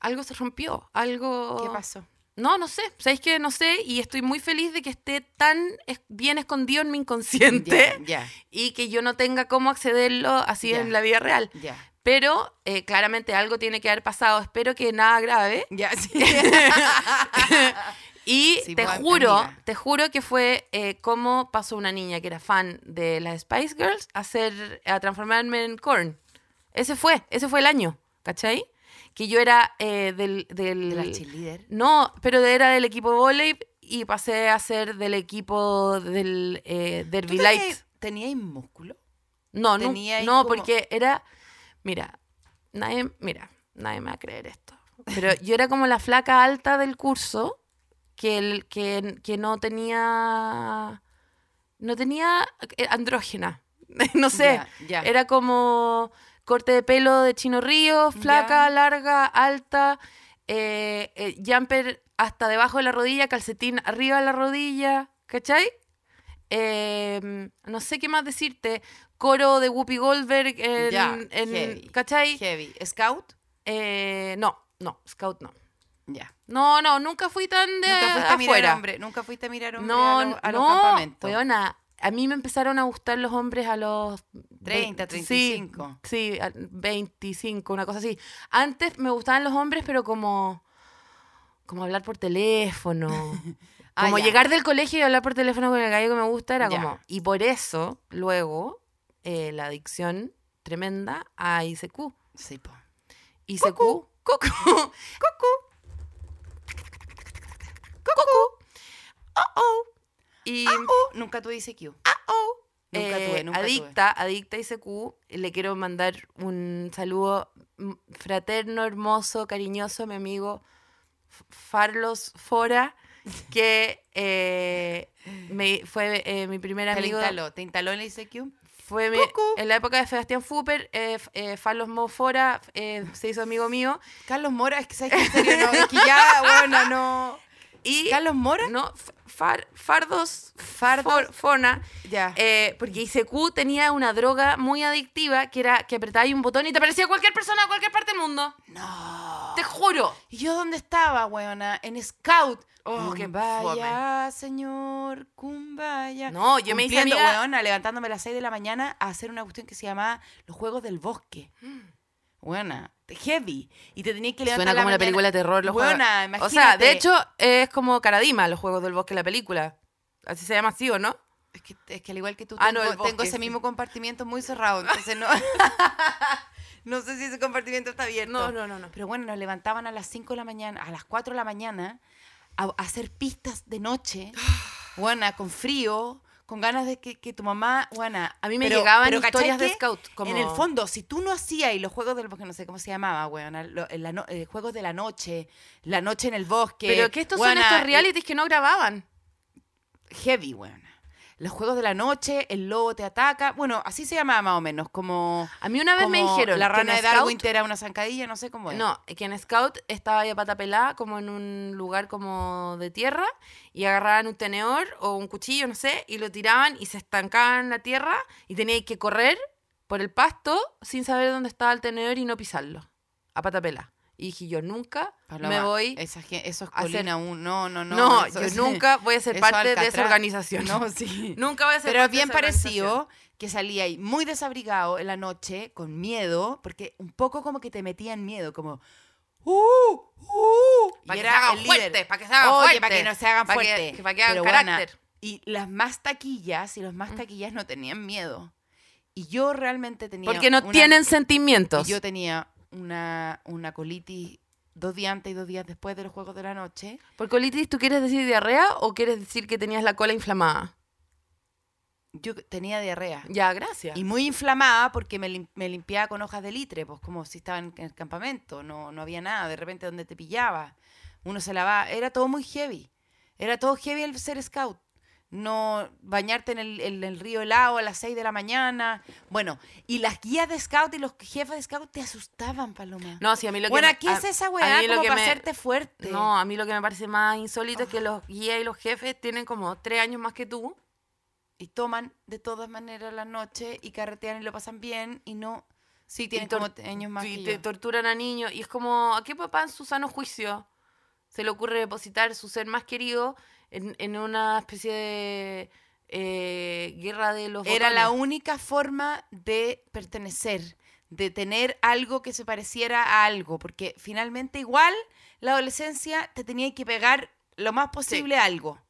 [SPEAKER 3] Algo se rompió, algo...
[SPEAKER 2] ¿Qué pasó?
[SPEAKER 3] No, no sé. ¿Sabéis que no sé? Y estoy muy feliz de que esté tan bien escondido en mi inconsciente
[SPEAKER 2] Ya,
[SPEAKER 3] y que yo no tenga cómo accederlo así en la vida real. Pero eh, claramente algo tiene que haber pasado. Espero que nada grave.
[SPEAKER 2] Ya, sí.
[SPEAKER 3] Y
[SPEAKER 2] Sí,
[SPEAKER 3] te
[SPEAKER 2] pues,
[SPEAKER 3] juro,
[SPEAKER 2] amiga.
[SPEAKER 3] te juro que fue eh, cómo pasó una niña que era fan de las Spice Girls a, ser, a transformarme en Korn. Ese fue, ese fue el año, ¿cachai? Que yo era eh, del... del
[SPEAKER 2] De la cheerleader.
[SPEAKER 3] no, pero era del equipo volei y pasé a ser del equipo del eh,
[SPEAKER 2] ¿Tú
[SPEAKER 3] Derby Light.
[SPEAKER 2] tenías- ¿Teníais músculo?
[SPEAKER 3] No, no, no
[SPEAKER 2] como-
[SPEAKER 3] porque era, mira, nadie, mira, nadie me va a creer esto. Pero yo era como la flaca alta del curso que, el, que, que no tenía, no tenía eh, andrógena. no sé,
[SPEAKER 2] ya.
[SPEAKER 3] era como corte de pelo de Chino Río, flaca, larga, alta, eh, eh, jumper hasta debajo de la rodilla, calcetín arriba de la rodilla, ¿cachai? Eh, no sé qué más decirte. Coro de Whoopi Goldberg en,
[SPEAKER 2] heavy,
[SPEAKER 3] ¿cachai?
[SPEAKER 2] Heavy. ¿Scout?
[SPEAKER 3] Eh, no, no, Scout no.
[SPEAKER 2] Ya.
[SPEAKER 3] No, no, nunca fui tan de
[SPEAKER 2] Nunca fuiste a mirar
[SPEAKER 3] afuera.
[SPEAKER 2] hombre. Nunca fuiste a mirar hombre
[SPEAKER 3] no,
[SPEAKER 2] a, lo- a los
[SPEAKER 3] no,
[SPEAKER 2] campamentos.
[SPEAKER 3] weona, a mí me empezaron a gustar los hombres a los
[SPEAKER 2] 30,
[SPEAKER 3] ve- sí,
[SPEAKER 2] 35.
[SPEAKER 3] Sí, a- 25, una cosa así. Antes me gustaban los hombres, pero como como hablar por teléfono.
[SPEAKER 2] Ah,
[SPEAKER 3] como
[SPEAKER 2] ya.
[SPEAKER 3] llegar del colegio y hablar por teléfono con el gallo que me gusta era
[SPEAKER 2] Ya.
[SPEAKER 3] como... Y por eso, luego, eh, la adicción tremenda a ICQ.
[SPEAKER 2] Sí, po.
[SPEAKER 3] ICQ. Cucu. Cucu. Cucu. Oh, oh. Y...
[SPEAKER 2] Oh, nunca tuve ICQ.
[SPEAKER 3] oh.
[SPEAKER 2] Nunca
[SPEAKER 3] Eh,
[SPEAKER 2] tuve, nunca tuve.
[SPEAKER 3] adicta, adicta a ICQ. Le quiero mandar un saludo fraterno, hermoso, cariñoso a mi amigo Farlos Fora, que eh, me, fue eh, mi primer
[SPEAKER 2] Te
[SPEAKER 3] amigo.
[SPEAKER 2] instaló. ¿Te instaló el ICQ?
[SPEAKER 3] Fue mi- en la época de Sebastián Fuper, eh, eh, Farlos Mo Fora eh, se hizo amigo mío.
[SPEAKER 2] Carlos Mora, es que sabes que en serio no, es que ya, bueno, no.
[SPEAKER 3] Y,
[SPEAKER 2] ¿Carlos Mora?
[SPEAKER 3] No, Far- Fardos,
[SPEAKER 2] Fardos.
[SPEAKER 3] For- Fona.
[SPEAKER 2] Ya.
[SPEAKER 3] Eh, porque ICQ tenía una droga muy adictiva que era que apretabas un botón y te aparecía cualquier persona de cualquier parte del mundo.
[SPEAKER 2] no.
[SPEAKER 3] Te juro.
[SPEAKER 2] ¿Y yo dónde estaba, weona? En Scout.
[SPEAKER 3] Oh, qué
[SPEAKER 2] Kumbaya, señor, kumbaya.
[SPEAKER 3] No, yo me hice amiga-
[SPEAKER 2] weona, levantándome a las 6 de la mañana a hacer una cuestión que se llamaba Los Juegos del Bosque. Buena, heavy. Y te tenías que levantar
[SPEAKER 3] Suena
[SPEAKER 2] la
[SPEAKER 3] como una película de terror. Los
[SPEAKER 2] Weona,
[SPEAKER 3] juegos. O sea, de
[SPEAKER 2] imagínate.
[SPEAKER 3] hecho, es como Caradima, los juegos del bosque, la película. Así se llama así, ¿o no?
[SPEAKER 2] Es que, es que al igual que tú,
[SPEAKER 3] Ah,
[SPEAKER 2] tengo,
[SPEAKER 3] no,
[SPEAKER 2] tengo ese
[SPEAKER 3] sí.
[SPEAKER 2] mismo compartimiento muy cerrado, entonces no... no sé si ese compartimiento está abierto.
[SPEAKER 3] No, no, no, no.
[SPEAKER 2] Pero bueno, nos levantaban a las 5 de la mañana, a las 4 de la mañana, a, a hacer pistas de noche, buena, con frío, con ganas de que, que tu mamá, buena...
[SPEAKER 3] A mí me
[SPEAKER 2] pero-
[SPEAKER 3] llegaban
[SPEAKER 2] pero, ¿cachai
[SPEAKER 3] historias de scout. Como...
[SPEAKER 2] En el fondo, si tú no hacías y los juegos del bosque, no sé cómo se llamaba, weona, lo- la no- eh, juegos de la noche, la noche en el bosque.
[SPEAKER 3] Pero que estos
[SPEAKER 2] weona,
[SPEAKER 3] son estos realities que no grababan.
[SPEAKER 2] heavy, weón. Los juegos de la noche, el lobo te ataca. Bueno, así se llamaba más o menos, como.
[SPEAKER 3] A mí una vez me dijeron
[SPEAKER 2] La rana de Darwin era una zancadilla, no sé cómo es.
[SPEAKER 3] No, que en Scout estaba ahí a pata pelada, como en un lugar como de tierra, y agarraban un tenedor o un cuchillo, no sé, y lo tiraban y se estancaban en la tierra y teníais que correr por el pasto sin saber dónde estaba el tenedor y no pisarlo, a pata pelada. Y dije, yo nunca
[SPEAKER 2] Paloma,
[SPEAKER 3] me voy...
[SPEAKER 2] Esa, eso es
[SPEAKER 3] a hacer-
[SPEAKER 2] colina un- No, no, no.
[SPEAKER 3] No,
[SPEAKER 2] eso
[SPEAKER 3] yo
[SPEAKER 2] es-
[SPEAKER 3] nunca voy a ser parte de esa
[SPEAKER 2] Alcatraz.
[SPEAKER 3] organización.
[SPEAKER 2] No, sí.
[SPEAKER 3] Nunca voy a ser
[SPEAKER 2] Pero es
[SPEAKER 3] parte de
[SPEAKER 2] bien
[SPEAKER 3] esa
[SPEAKER 2] parecido que salía ahí muy desabrigado en la noche, con miedo, porque un poco como que te metían miedo, como. ¡Uh! ¡Uh!
[SPEAKER 3] Para
[SPEAKER 2] y
[SPEAKER 3] que hagan fuertes, para que se hagan
[SPEAKER 2] Oye,
[SPEAKER 3] fuertes.
[SPEAKER 2] para que no se hagan fuertes.
[SPEAKER 3] para que hagan
[SPEAKER 2] Pero, buena,
[SPEAKER 3] carácter.
[SPEAKER 2] y las más taquillas y los más taquillas no tenían miedo. Y yo realmente tenía.
[SPEAKER 3] Porque no
[SPEAKER 2] una-
[SPEAKER 3] tienen
[SPEAKER 2] y
[SPEAKER 3] sentimientos.
[SPEAKER 2] yo tenía una, una colitis dos días antes y dos días después de los juegos de la noche.
[SPEAKER 3] ¿Por colitis tú quieres decir diarrea o quieres decir que tenías la cola inflamada?
[SPEAKER 2] Yo tenía diarrea.
[SPEAKER 3] Ya, gracias.
[SPEAKER 2] Y muy inflamada porque me, lim- me limpiaba con hojas de litre, pues como si estaba en, en el campamento, no, no había nada, de repente donde te pillaba, uno se lavaba, era todo muy heavy, era todo heavy el ser scout, no bañarte en el, en el río helado a las 6 de la mañana, bueno, y las guías de scout y los jefes de scout te asustaban, Paloma.
[SPEAKER 3] No, sí, a mí lo que
[SPEAKER 2] bueno,
[SPEAKER 3] me-
[SPEAKER 2] ¿qué
[SPEAKER 3] a-
[SPEAKER 2] es esa weá como para
[SPEAKER 3] me-
[SPEAKER 2] hacerte fuerte?
[SPEAKER 3] No, a mí lo que me parece más insólito es que los guías y los jefes tienen como tres años más que tú.
[SPEAKER 2] Y toman de todas maneras la noche y carretean y lo pasan bien y no... Sí, tienen como años más
[SPEAKER 3] y
[SPEAKER 2] que
[SPEAKER 3] te
[SPEAKER 2] yo.
[SPEAKER 3] torturan a niños. Y es como, ¿a qué papá en su sano juicio se le ocurre depositar su ser más querido en, en una especie de eh, guerra de los
[SPEAKER 2] Era la
[SPEAKER 3] botones?
[SPEAKER 2] única forma de pertenecer, de tener algo que se pareciera a algo, porque finalmente igual la adolescencia te tenía que pegar lo más posible a algo.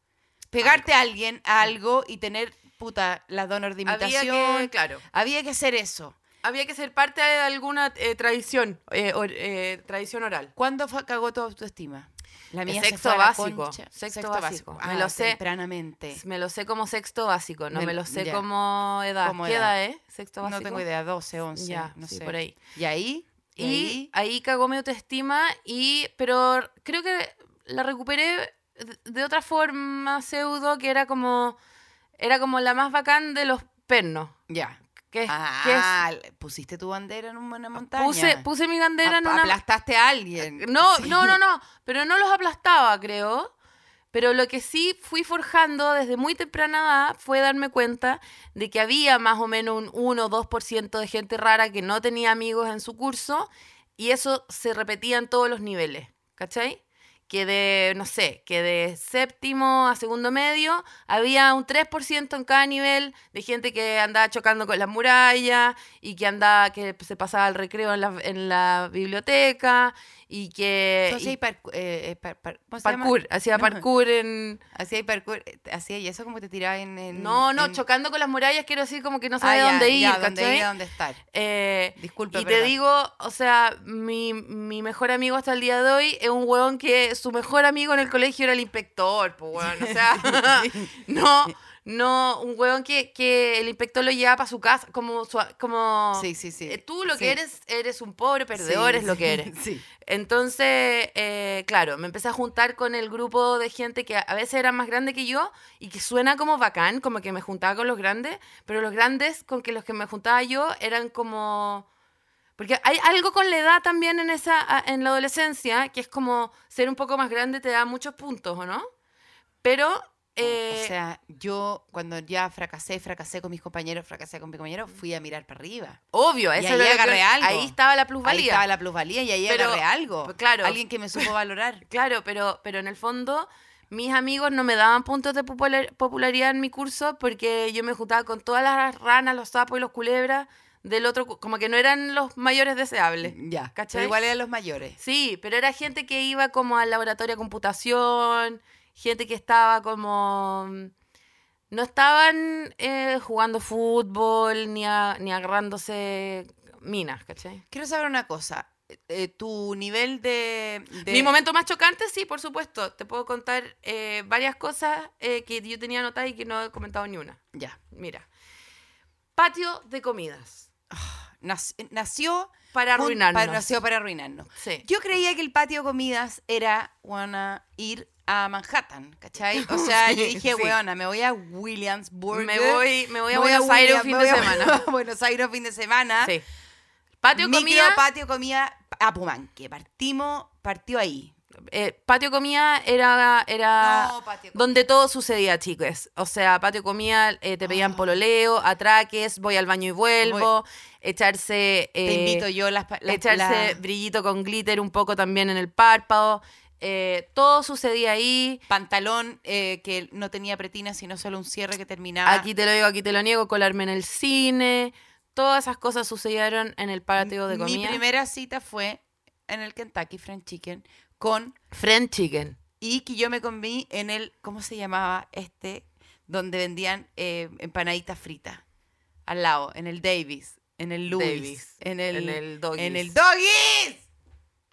[SPEAKER 2] Pegarte a alguien, a algo y tener, puta, las donos de
[SPEAKER 3] Había
[SPEAKER 2] imitación.
[SPEAKER 3] que, claro,
[SPEAKER 2] Había que hacer eso.
[SPEAKER 3] había que ser parte de alguna eh, tradición, eh, or- eh, tradición oral.
[SPEAKER 2] ¿Cuándo fue, cagó tu autoestima? La mía se
[SPEAKER 3] sexto
[SPEAKER 2] fue la
[SPEAKER 3] básico,
[SPEAKER 2] concha.
[SPEAKER 3] sexto básico. Me
[SPEAKER 2] Ah,
[SPEAKER 3] lo sé.
[SPEAKER 2] Tempranamente.
[SPEAKER 3] Me lo sé como sexto básico, no
[SPEAKER 2] Me-
[SPEAKER 3] me, lo sé
[SPEAKER 2] ya.
[SPEAKER 3] como edad. ¿Qué
[SPEAKER 2] edad.
[SPEAKER 3] es? Sexto básico.
[SPEAKER 2] No tengo idea, 12, 11,
[SPEAKER 3] Ya,
[SPEAKER 2] no
[SPEAKER 3] sí,
[SPEAKER 2] sé.
[SPEAKER 3] por ahí.
[SPEAKER 2] ¿Y ahí? ¿Y, ahí?
[SPEAKER 3] ahí cagó mi autoestima, y, pero creo que la recuperé de- de otra forma pseudo, que era como, era como la más bacán de los pernos.
[SPEAKER 2] Ya.
[SPEAKER 3] Que, es-
[SPEAKER 2] Ah, pusiste tu bandera en una montaña.
[SPEAKER 3] puse, puse mi bandera en
[SPEAKER 2] Ap-
[SPEAKER 3] una...
[SPEAKER 2] Aplastaste a alguien.
[SPEAKER 3] No,
[SPEAKER 2] Sí.
[SPEAKER 3] no, no, no, pero no los aplastaba, creo. Pero lo que sí fui forjando desde muy temprana edad fue darme cuenta de que había más o menos un 1 o 2% de gente rara que no tenía amigos en su curso y eso se repetía en todos los niveles, ¿cachai? Que de, no sé, que de séptimo a segundo medio había un 3% en cada nivel de gente que andaba chocando con las murallas y que andaba, que se pasaba el recreo en la, en la biblioteca y que...
[SPEAKER 2] Hacías
[SPEAKER 3] y-
[SPEAKER 2] parkour, eh, eh, par- par-
[SPEAKER 3] parkour, hacía
[SPEAKER 2] No.
[SPEAKER 3] parkour en...
[SPEAKER 2] Hacía parkour, eh, hacía y eso como te tiraba en, en-
[SPEAKER 3] No, no,
[SPEAKER 2] en-
[SPEAKER 3] chocando con las murallas quiero decir como que no
[SPEAKER 2] Ah,
[SPEAKER 3] sabe
[SPEAKER 2] ya,
[SPEAKER 3] dónde ir,
[SPEAKER 2] ya, dónde ir, dónde estar.
[SPEAKER 3] Eh,
[SPEAKER 2] Disculpe,
[SPEAKER 3] y te
[SPEAKER 2] perdón.
[SPEAKER 3] digo, o sea, mi, mi mejor amigo hasta el día de hoy es un hueón que su mejor amigo en el colegio era el inspector, pues weón, o sea, no, no, un hueón que, que el inspector lo lleva para su casa, como, su- como
[SPEAKER 2] Sí, sí, sí.
[SPEAKER 3] eh, tú lo
[SPEAKER 2] Sí.
[SPEAKER 3] que eres, eres un pobre perdedor,
[SPEAKER 2] Sí,
[SPEAKER 3] es lo que eres.
[SPEAKER 2] Sí.
[SPEAKER 3] Entonces, eh, claro, me empecé a juntar con el grupo de gente que a veces era más grande que yo y que suena como bacán, como que me juntaba con los grandes, pero los grandes con que los que me juntaba yo eran como... Porque hay algo con la edad también en, esa, en la adolescencia, que es como ser un poco más grande te da muchos puntos, ¿o no? Pero... eh,
[SPEAKER 2] o sea, yo cuando ya fracasé, fracasé con mis compañeros, fracasé con mis compañeros, fui a mirar para arriba.
[SPEAKER 3] obvio,
[SPEAKER 2] y
[SPEAKER 3] eso
[SPEAKER 2] ahí
[SPEAKER 3] es lo que-
[SPEAKER 2] agarré algo.
[SPEAKER 3] Ahí estaba la
[SPEAKER 2] Ahí
[SPEAKER 3] plusvalía.
[SPEAKER 2] estaba la plusvalía y ahí
[SPEAKER 3] Pero,
[SPEAKER 2] agarré algo.
[SPEAKER 3] pues, claro.
[SPEAKER 2] Alguien que me supo valorar.
[SPEAKER 3] Claro, pero, pero en el fondo mis amigos no me daban puntos de popular- popularidad en mi curso porque yo me juntaba con todas las ranas, los sapos y los culebras del otro, como que no eran los mayores deseables.
[SPEAKER 2] Ya,
[SPEAKER 3] ¿Cachai?
[SPEAKER 2] pero igual eran los mayores.
[SPEAKER 3] Sí, pero era gente que iba como al laboratorio de computación, gente que estaba como... No estaban eh, jugando fútbol ni, a- ni agarrándose minas, ¿cachai?
[SPEAKER 2] Quiero saber una cosa. Eh, tu nivel de, de-
[SPEAKER 3] Mi momento más chocante, sí, por supuesto. Te puedo contar eh, varias cosas eh, que yo tenía anotadas y que no he comentado ni una.
[SPEAKER 2] Ya.
[SPEAKER 3] Mira. Patio de comidas.
[SPEAKER 2] Nac- nació...
[SPEAKER 3] Para
[SPEAKER 2] jun-
[SPEAKER 3] arruinarnos.
[SPEAKER 2] para- nació para arruinarnos.
[SPEAKER 3] Sí.
[SPEAKER 2] Yo creía que el patio de comidas era, wanna, ir a Manhattan, ¿cachai? O sea, yo
[SPEAKER 3] Sí,
[SPEAKER 2] dije,
[SPEAKER 3] sí.
[SPEAKER 2] weona, me voy a Williamsburg.
[SPEAKER 3] Me voy, me voy a
[SPEAKER 2] me
[SPEAKER 3] Buenos Aires fin de
[SPEAKER 2] voy a
[SPEAKER 3] semana.
[SPEAKER 2] Buenos Aires fin de semana.
[SPEAKER 3] Sí. Patio
[SPEAKER 2] Micro,
[SPEAKER 3] comida.
[SPEAKER 2] patio, comida, a Pumanque. Partimos, partió ahí.
[SPEAKER 3] Eh, patio comida era, era
[SPEAKER 2] No, patio comida.
[SPEAKER 3] donde todo sucedía, chicos. O sea, patio comida, eh, te pedían
[SPEAKER 2] Ah.
[SPEAKER 3] pololeo, atraques, voy al baño y vuelvo, echarse...
[SPEAKER 2] Te
[SPEAKER 3] eh,
[SPEAKER 2] invito yo las... las-
[SPEAKER 3] echarse
[SPEAKER 2] las-
[SPEAKER 3] brillito con glitter un poco también en el párpado. eh, todo sucedía ahí.
[SPEAKER 2] pantalón eh, que no tenía pretina, sino solo un cierre que terminaba.
[SPEAKER 3] Aquí te lo digo, aquí te lo niego, colarme en el cine. Todas esas cosas sucedieron en el patio de
[SPEAKER 2] Mi
[SPEAKER 3] comida.
[SPEAKER 2] primera cita fue en el Kentucky Fried Chicken con...
[SPEAKER 3] Friend Chicken.
[SPEAKER 2] Y que yo me comí en el... ¿Cómo se llamaba este? Donde vendían eh, empanaditas fritas. Al lado, en el Davis. En el Louis.
[SPEAKER 3] Davis,
[SPEAKER 2] En el...
[SPEAKER 3] en el Doggies.
[SPEAKER 2] En el Doggies.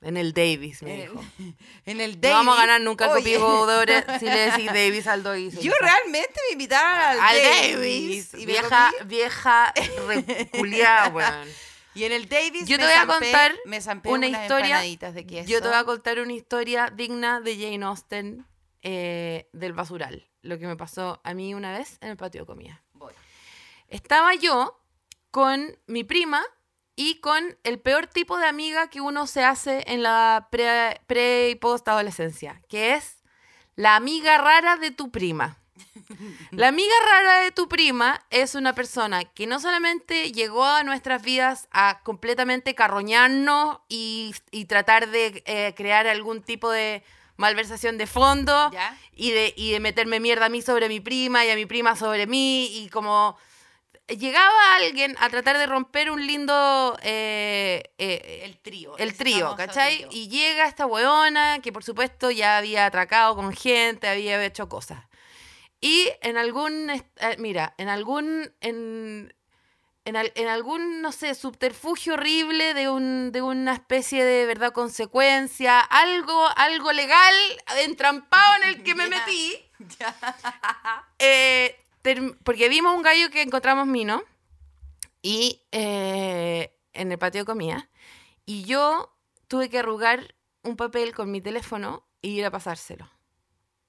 [SPEAKER 3] En el Davis, me
[SPEAKER 2] En el,
[SPEAKER 3] dijo.
[SPEAKER 2] en el
[SPEAKER 3] No
[SPEAKER 2] Davis.
[SPEAKER 3] vamos a ganar nunca el copivo de si le decís Davis al Davis.
[SPEAKER 2] Yo realmente me invitaron al,
[SPEAKER 3] Al
[SPEAKER 2] Davis.
[SPEAKER 3] Davis.
[SPEAKER 2] y
[SPEAKER 3] Vieja, vieja reculiada, weón.
[SPEAKER 2] Y en el Davis
[SPEAKER 3] Yo te voy a
[SPEAKER 2] zampé-
[SPEAKER 3] contar
[SPEAKER 2] me
[SPEAKER 3] una historia-
[SPEAKER 2] de queso.
[SPEAKER 3] Yo te voy a contar una historia digna de Jane Austen eh, del basural. Lo que me pasó a mí una vez en el patio de comida.
[SPEAKER 2] Voy.
[SPEAKER 3] Estaba yo con mi prima y con el peor tipo de amiga que uno se hace en la pre, pre y post adolescencia, que es la amiga rara de tu prima. La amiga rara de tu prima es una persona que no solamente llegó a nuestras vidas a completamente carroñarnos y, y tratar de eh, crear algún tipo de malversación de fondo
[SPEAKER 2] ¿Ya?
[SPEAKER 3] y de, y de meterme mierda a mí sobre mi prima y a mi prima sobre mí y como llegaba alguien a tratar de romper un lindo eh, eh,
[SPEAKER 2] El trío.
[SPEAKER 3] el trío, ¿cachai?
[SPEAKER 2] trío.
[SPEAKER 3] Y llega esta weona que por supuesto ya había atracado con gente, había hecho cosas. Y en algún, eh, mira, en algún, en, en, al- en algún, no sé, subterfugio horrible de, un, de una especie de verdad consecuencia, algo, algo legal entrampado en el que me metí. Eh, porque vimos un gallo que encontramos mino y eh, en el patio de comida y yo tuve que arrugar un papel con mi teléfono y ir a pasárselo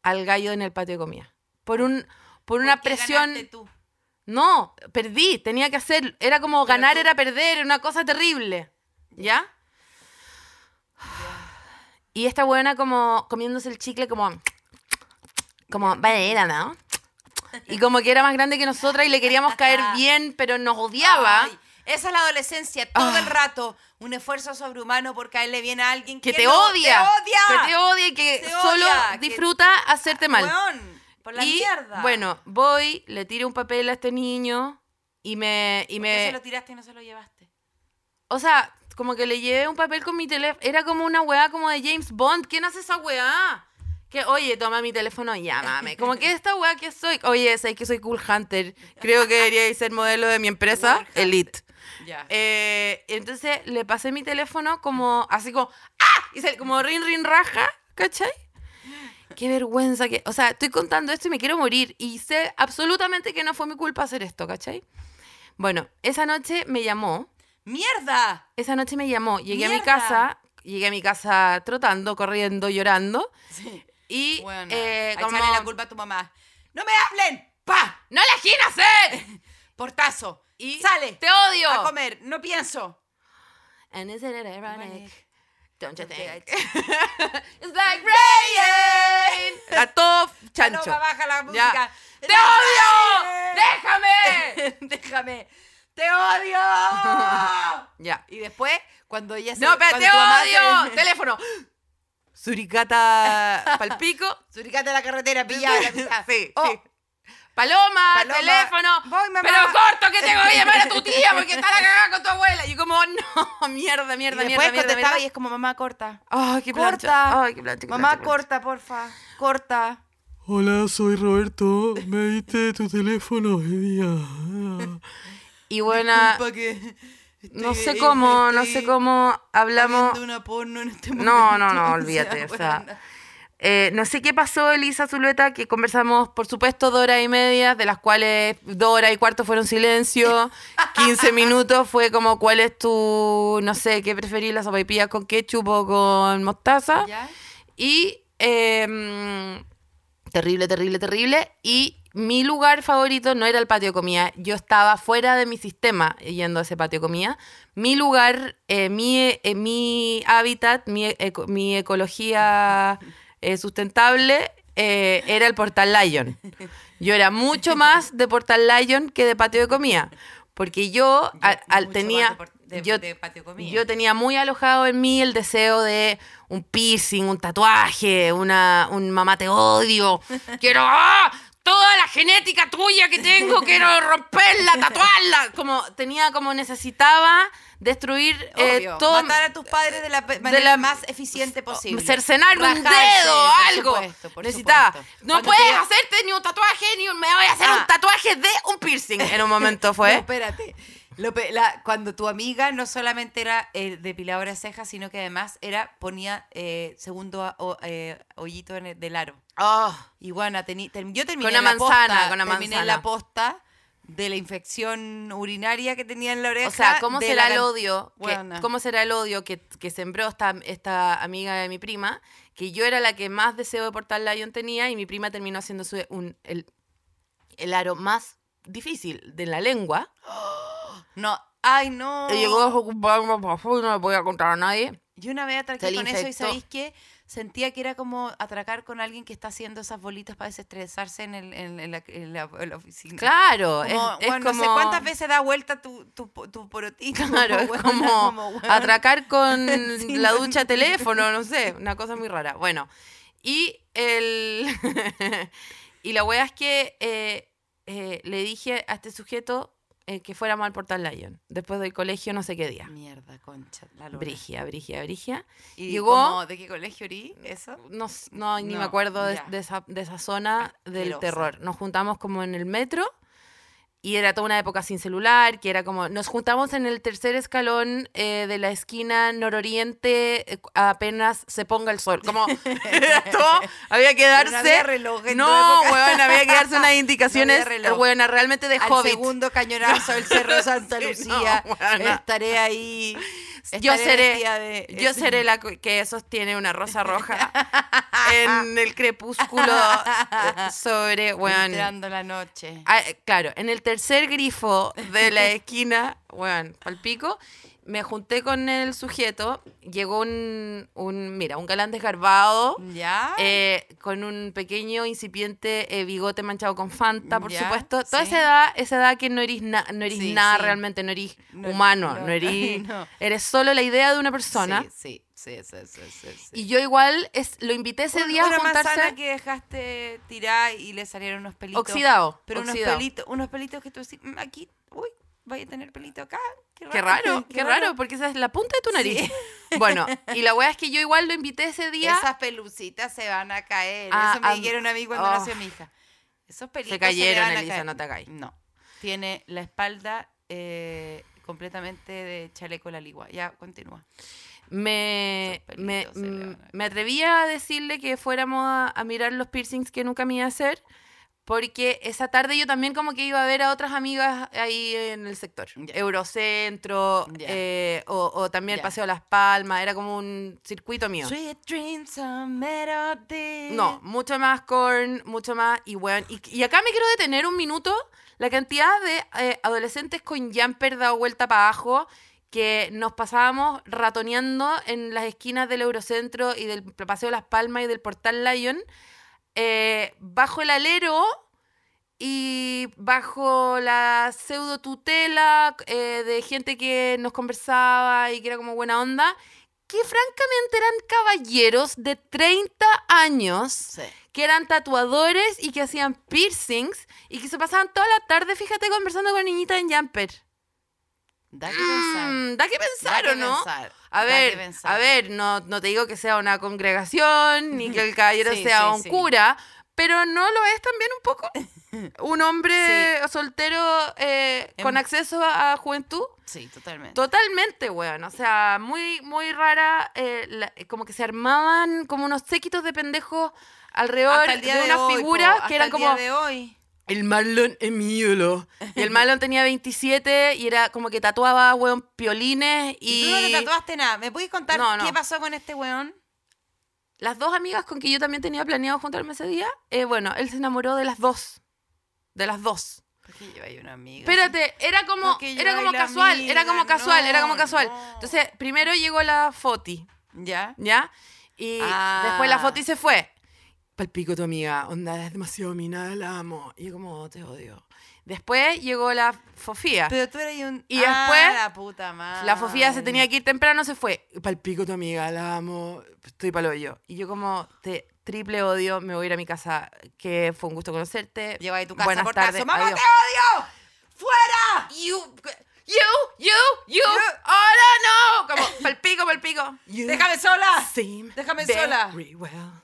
[SPEAKER 3] al gallo en el patio de comida por un por una
[SPEAKER 2] ¿Por qué
[SPEAKER 3] presión
[SPEAKER 2] tú?
[SPEAKER 3] no perdí tenía que hacer era como
[SPEAKER 2] Pero
[SPEAKER 3] ganar
[SPEAKER 2] tú-
[SPEAKER 3] era perder era una cosa terrible ya y esta buena como comiéndose el chicle como como era no y como que era más grande que nosotras y le queríamos caer bien pero nos odiaba
[SPEAKER 2] Ay, Esa es la adolescencia, todo
[SPEAKER 3] Ah.
[SPEAKER 2] el rato. Un esfuerzo sobrehumano por caerle bien a alguien
[SPEAKER 3] Que
[SPEAKER 2] que,
[SPEAKER 3] te
[SPEAKER 2] no-
[SPEAKER 3] odia.
[SPEAKER 2] Te odia.
[SPEAKER 3] Que te odia y que
[SPEAKER 2] Te
[SPEAKER 3] solo
[SPEAKER 2] odia, que-
[SPEAKER 3] disfruta hacerte mal.
[SPEAKER 2] Weón, por la
[SPEAKER 3] y
[SPEAKER 2] mierda.
[SPEAKER 3] bueno, voy, le tiro un papel a este niño y me... Y
[SPEAKER 2] ¿Por qué
[SPEAKER 3] me
[SPEAKER 2] se lo tiraste y no se lo llevaste?
[SPEAKER 3] O sea, como que le llevé un papel con mi teléfono. Era como una weá como de James Bond. ¿Quién hace esa weá? Que, oye, toma mi teléfono y llámame. Como que esta weá que soy. Oye, sé que soy Cool Hunter. Creo que debería ser modelo de mi empresa. Elite.
[SPEAKER 2] Ya.
[SPEAKER 3] Eh, entonces le pasé mi teléfono como, así como, ¡ah! Y se- como rin, rin, raja, ¿cachai? Qué vergüenza que, o sea, estoy contando esto y me quiero morir y sé absolutamente que no fue mi culpa hacer esto, ¿cachai? Bueno, esa noche me llamó,
[SPEAKER 2] ¡Mierda!
[SPEAKER 3] esa noche me llamó, llegué a mi
[SPEAKER 2] ¡Mierda!
[SPEAKER 3] casa, llegué a mi casa trotando, corriendo, llorando
[SPEAKER 2] Sí.
[SPEAKER 3] y
[SPEAKER 2] Bueno,
[SPEAKER 3] eh, como,
[SPEAKER 2] echarle la culpa a tu mamá. ¡No me hablen! ¡Pa!
[SPEAKER 3] ¡No elegí nacer!
[SPEAKER 2] Portazo.
[SPEAKER 3] Y
[SPEAKER 2] Sale.
[SPEAKER 3] ¡Te odio!
[SPEAKER 2] A comer. No pienso.
[SPEAKER 3] And isn't it ironic? Don't you think? It's like rain. A todo chancho.
[SPEAKER 2] Paloma, baja la
[SPEAKER 3] Ya.
[SPEAKER 2] música.
[SPEAKER 3] ¡Te odio! ¡Déjame!
[SPEAKER 2] Déjame. ¡Te odio!
[SPEAKER 3] Ya.
[SPEAKER 2] y después, cuando ella se...
[SPEAKER 3] No, pero te
[SPEAKER 2] se-
[SPEAKER 3] odio. Teléfono. Suricata palpico.
[SPEAKER 2] Suricate la carretera, pillada la.
[SPEAKER 3] Sí,
[SPEAKER 2] Oh,
[SPEAKER 3] sí. Paloma,
[SPEAKER 2] Paloma,
[SPEAKER 3] teléfono.
[SPEAKER 2] voy, mamá.
[SPEAKER 3] Pero corto que tengo que llamar a tu tía porque está la cagada con tu abuela. Y yo como, no, mierda,
[SPEAKER 2] Y
[SPEAKER 3] mierda,
[SPEAKER 2] después
[SPEAKER 3] mierda, mierda.
[SPEAKER 2] contestaba
[SPEAKER 3] mierda.
[SPEAKER 2] y es como, mamá, corta.
[SPEAKER 3] Ay, qué plancha.
[SPEAKER 2] Corta.
[SPEAKER 3] Ay, qué plancha, qué
[SPEAKER 2] Mamá,
[SPEAKER 3] plancha,
[SPEAKER 2] corta, porfa. Corta.
[SPEAKER 4] Hola, soy Roberto. Me diste tu teléfono hoy día.
[SPEAKER 3] Y buena,
[SPEAKER 2] Disculpa que
[SPEAKER 3] no sé cómo, no sé cómo hablamos.
[SPEAKER 2] viendo una porno en este
[SPEAKER 3] No,
[SPEAKER 2] momento.
[SPEAKER 3] no, no, olvídate. O sea. Eh, no sé qué pasó, Elisa Zulueta, que conversamos, por supuesto, dos horas y media, de las cuales dos horas y cuarto fueron silencio. 15 minutos fue como, ¿cuál es tu, no sé, qué preferís, la sopaipilla con ketchup o con mostaza?
[SPEAKER 2] ¿Ya?
[SPEAKER 3] Y eh, terrible, terrible, terrible. Y mi lugar favorito no era el patio de comida. Yo estaba fuera de mi sistema yendo a ese patio de comida. Mi lugar, eh, mi, eh, mi hábitat, mi, eco- mi ecología eh, sustentable eh, era el Portal Lion. Yo era mucho más de Portal Lion que de patio de comida. Porque yo, tenía...
[SPEAKER 2] más de por- de-
[SPEAKER 3] yo,
[SPEAKER 2] de patio de comida.
[SPEAKER 3] yo tenía muy alojado en mí el deseo de un piercing, un tatuaje, una, un mamá te odio. Quiero ¡ah! Toda la genética tuya que tengo, quiero romperla, tatuarla. Como tenía como necesitaba destruir eh, todo.
[SPEAKER 2] matar a tus padres de la manera
[SPEAKER 3] la-
[SPEAKER 2] más eficiente posible.
[SPEAKER 3] Cercenarme un dedo algo.
[SPEAKER 2] supuesto,
[SPEAKER 3] Necesitaba.
[SPEAKER 2] supuesto.
[SPEAKER 3] No
[SPEAKER 2] Cuando
[SPEAKER 3] puedes
[SPEAKER 2] te-
[SPEAKER 3] hacerte ni un tatuaje, ni un- me voy a hacer
[SPEAKER 2] Ah.
[SPEAKER 3] un tatuaje de un piercing. En un momento fue.
[SPEAKER 2] No, espérate. La- cuando tu amiga no solamente era eh, depiladora de cejas, sino que además era ponía eh, segundo a- o- eh, hoyito en el, del aro.
[SPEAKER 3] Oh.
[SPEAKER 2] Y bueno, teni- yo terminé
[SPEAKER 3] Con una
[SPEAKER 2] la
[SPEAKER 3] manzana,
[SPEAKER 2] posta,
[SPEAKER 3] con una
[SPEAKER 2] terminé
[SPEAKER 3] manzana.
[SPEAKER 2] la posta de la infección urinaria que tenía en la oreja.
[SPEAKER 3] O sea, ¿cómo será
[SPEAKER 2] la
[SPEAKER 3] el odio? que-. ¿Cómo será el odio que, que sembró esta, esta amiga de mi prima? Que yo era la que más deseo de Portal Lion tenía y mi prima terminó haciendo su- un- el, el aro más difícil de la lengua.
[SPEAKER 2] No, ay no.
[SPEAKER 3] Y llegó a ocuparme y no le podía contar a nadie.
[SPEAKER 2] Yo una vez atraqué con eso y. ¿sabéis qué? Sentía que era como atracar con alguien que está haciendo esas bolitas para desestresarse en, el, en, en la, en la- en la oficina.
[SPEAKER 3] Claro,
[SPEAKER 2] Como,
[SPEAKER 3] es, es como...
[SPEAKER 2] no sé cuántas veces da vuelta tu, tu, tu porotito.
[SPEAKER 3] Claro, es
[SPEAKER 2] weona,
[SPEAKER 3] como atracar con
[SPEAKER 2] Sí,
[SPEAKER 3] la
[SPEAKER 2] no,
[SPEAKER 3] ducha de teléfono, no sé, una cosa muy rara. Bueno, y el y la wea es que eh, eh, le dije a este sujeto eh, que fuéramos al Portal Lion, después del colegio no sé qué día.
[SPEAKER 2] Mierda, concha. La lora.
[SPEAKER 3] Brigia, brigia, brigia.
[SPEAKER 2] ¿Y
[SPEAKER 3] Llegó-
[SPEAKER 2] cómo- ¿De qué colegio erí? ¿Eso?
[SPEAKER 3] No, no, ni
[SPEAKER 2] No,
[SPEAKER 3] me acuerdo de, de esa, de esa zona del
[SPEAKER 2] Asquerosa.
[SPEAKER 3] terror. Nos juntamos como en el metro y era toda una época sin celular, que era como, nos juntamos en el tercer escalón eh, de la esquina nororiente eh, apenas se ponga el sol. Como esto había que
[SPEAKER 2] Pero no
[SPEAKER 3] darse...
[SPEAKER 2] había reloj en
[SPEAKER 3] no, weón, había que darse unas indicaciones,
[SPEAKER 2] reloj.
[SPEAKER 3] weón, realmente de
[SPEAKER 2] Al
[SPEAKER 3] hobbit.
[SPEAKER 2] segundo cañonazo del Cerro Santa
[SPEAKER 3] Sí,
[SPEAKER 2] Lucía.
[SPEAKER 3] no,
[SPEAKER 2] estaré ahí.
[SPEAKER 3] Yo
[SPEAKER 2] estaré
[SPEAKER 3] seré,
[SPEAKER 2] de-
[SPEAKER 3] yo seré la que sostiene una rosa roja en el crepúsculo eh, sobre, weón.
[SPEAKER 2] Entrando la noche.
[SPEAKER 3] Ah, eh, claro, en el tercer grifo de la esquina, weón, al pico. Me junté con el sujeto, llegó un, un mira, un galán desgarbado,
[SPEAKER 2] ¿Ya?
[SPEAKER 3] eh, con un pequeño incipiente eh, bigote manchado con Fanta, por
[SPEAKER 2] Ya,
[SPEAKER 3] supuesto. Toda
[SPEAKER 2] sí.
[SPEAKER 3] esa edad, esa edad que no eres, na- no eres
[SPEAKER 2] Sí,
[SPEAKER 3] nada
[SPEAKER 2] sí.
[SPEAKER 3] realmente, no eres
[SPEAKER 2] No,
[SPEAKER 3] humano, no,
[SPEAKER 2] no,
[SPEAKER 3] eres,
[SPEAKER 2] no.
[SPEAKER 3] eres solo la idea de una persona.
[SPEAKER 2] Sí, sí, sí, sí.
[SPEAKER 3] Y yo igual es, lo invité ese día
[SPEAKER 2] una
[SPEAKER 3] a juntarse
[SPEAKER 2] que dejaste tirar y le salieron unos pelitos.
[SPEAKER 3] oxidado.
[SPEAKER 2] Pero
[SPEAKER 3] oxidado.
[SPEAKER 2] unos pelitos, unos pelitos que tú decís, "Mm, aquí, uy, vaya a tener pelito acá. Qué raro.
[SPEAKER 3] Qué raro, qué raro, porque esa es la punta de tu nariz. Bueno, y la wea es que yo igual lo invité ese día.
[SPEAKER 2] Esas pelucitas se van a caer.
[SPEAKER 3] Ah,
[SPEAKER 2] Eso me
[SPEAKER 3] ah,
[SPEAKER 2] dijeron a mí cuando
[SPEAKER 3] oh.
[SPEAKER 2] nació mi hija. Esos pelitos
[SPEAKER 3] Se cayeron,
[SPEAKER 2] le van a
[SPEAKER 3] Elisa,
[SPEAKER 2] caer.
[SPEAKER 3] no te hagáis.
[SPEAKER 2] No. Tiene la espalda eh, completamente de chaleco la ligua. Ya, continúa.
[SPEAKER 3] me, me,
[SPEAKER 2] se a
[SPEAKER 3] me atreví a decirle que fuéramos a, a mirar los piercings que nunca me iba a hacer, porque esa tarde yo también como que iba a ver a otras amigas ahí en el sector. Eurocentro, eh, o, o también el. Paseo Las Palmas, era como un circuito mío.
[SPEAKER 2] Sweet dreams are made of this.
[SPEAKER 3] No, mucho más corn, mucho más. Y bueno, y, y acá me quiero detener un minuto. La cantidad de eh, adolescentes con jumper dado vuelta para abajo que nos pasábamos ratoneando en las esquinas del Eurocentro y del Paseo Las Palmas y del Portal Lion, eh, bajo el alero y bajo la pseudo tutela eh, de gente que nos conversaba y que era como buena onda, que francamente eran caballeros de 30 años
[SPEAKER 2] Sí.
[SPEAKER 3] que eran tatuadores y que hacían piercings y que se pasaban toda la tarde, fíjate, conversando con niñitas en jumper.
[SPEAKER 2] Da que pensar.
[SPEAKER 3] Mm, da que pensar,
[SPEAKER 2] Da
[SPEAKER 3] ¿o
[SPEAKER 2] que
[SPEAKER 3] no?
[SPEAKER 2] pensar,
[SPEAKER 3] A
[SPEAKER 2] da que
[SPEAKER 3] ver,
[SPEAKER 2] pensar.
[SPEAKER 3] a ver, no, no te digo que sea una congregación, ni que el caballero
[SPEAKER 2] Sí,
[SPEAKER 3] sea
[SPEAKER 2] sí,
[SPEAKER 3] un
[SPEAKER 2] sí.
[SPEAKER 3] cura, pero no lo es también un poco. Un hombre soltero eh, con
[SPEAKER 2] Em-
[SPEAKER 3] acceso a juventud.
[SPEAKER 2] Sí, totalmente.
[SPEAKER 3] Totalmente, weón. O sea, muy, muy rara. eh, la- como que se armaban como unos séquitos de pendejos alrededor de
[SPEAKER 2] de,
[SPEAKER 3] una
[SPEAKER 2] hoy,
[SPEAKER 3] figura
[SPEAKER 2] po,
[SPEAKER 3] que eran como.
[SPEAKER 2] día de hoy.
[SPEAKER 3] El Marlon es mi ídolo. Y el Marlon tenía 27 y era como que tatuaba, weón, piolines y.
[SPEAKER 2] Y tú no te tatuaste nada. ¿Me puedes contar
[SPEAKER 3] No, no.
[SPEAKER 2] qué pasó con este weón?
[SPEAKER 3] Las dos amigas con que yo también tenía planeado juntarme ese día, eh, bueno, él se enamoró de las dos. De las dos.
[SPEAKER 2] Porque lleva ahí una amiga.
[SPEAKER 3] Espérate, era como, era
[SPEAKER 2] yo
[SPEAKER 3] como casual, era como casual, era como casual.
[SPEAKER 2] no.
[SPEAKER 3] Entonces, primero llegó la Foti,
[SPEAKER 2] ¿Ya?
[SPEAKER 3] ¿ya? Y
[SPEAKER 2] Ah.
[SPEAKER 3] después la Foti se fue. Palpico tu amiga, onda, es demasiado mina, la amo. Y yo como, "Oh, te odio. Después llegó la Fofía.
[SPEAKER 2] Pero tú eres un...
[SPEAKER 3] Y
[SPEAKER 2] Ah,
[SPEAKER 3] después,
[SPEAKER 2] la puta madre.
[SPEAKER 3] La Fofía se tenía que ir temprano, se fue. Palpico tu amiga, la amo, estoy palo yo. Y yo como, te triple odio, me voy a ir a mi casa, que fue un gusto conocerte.
[SPEAKER 2] Lleva ahí tu casa
[SPEAKER 3] Buenas
[SPEAKER 2] por
[SPEAKER 3] tardes,
[SPEAKER 2] ¡Mamá,
[SPEAKER 3] adiós.
[SPEAKER 2] te odio! ¡Fuera!
[SPEAKER 3] You, you, you, you, ahora no. Como, palpico, palpico. You
[SPEAKER 2] ¡Déjame sola! Déjame sola.
[SPEAKER 3] well.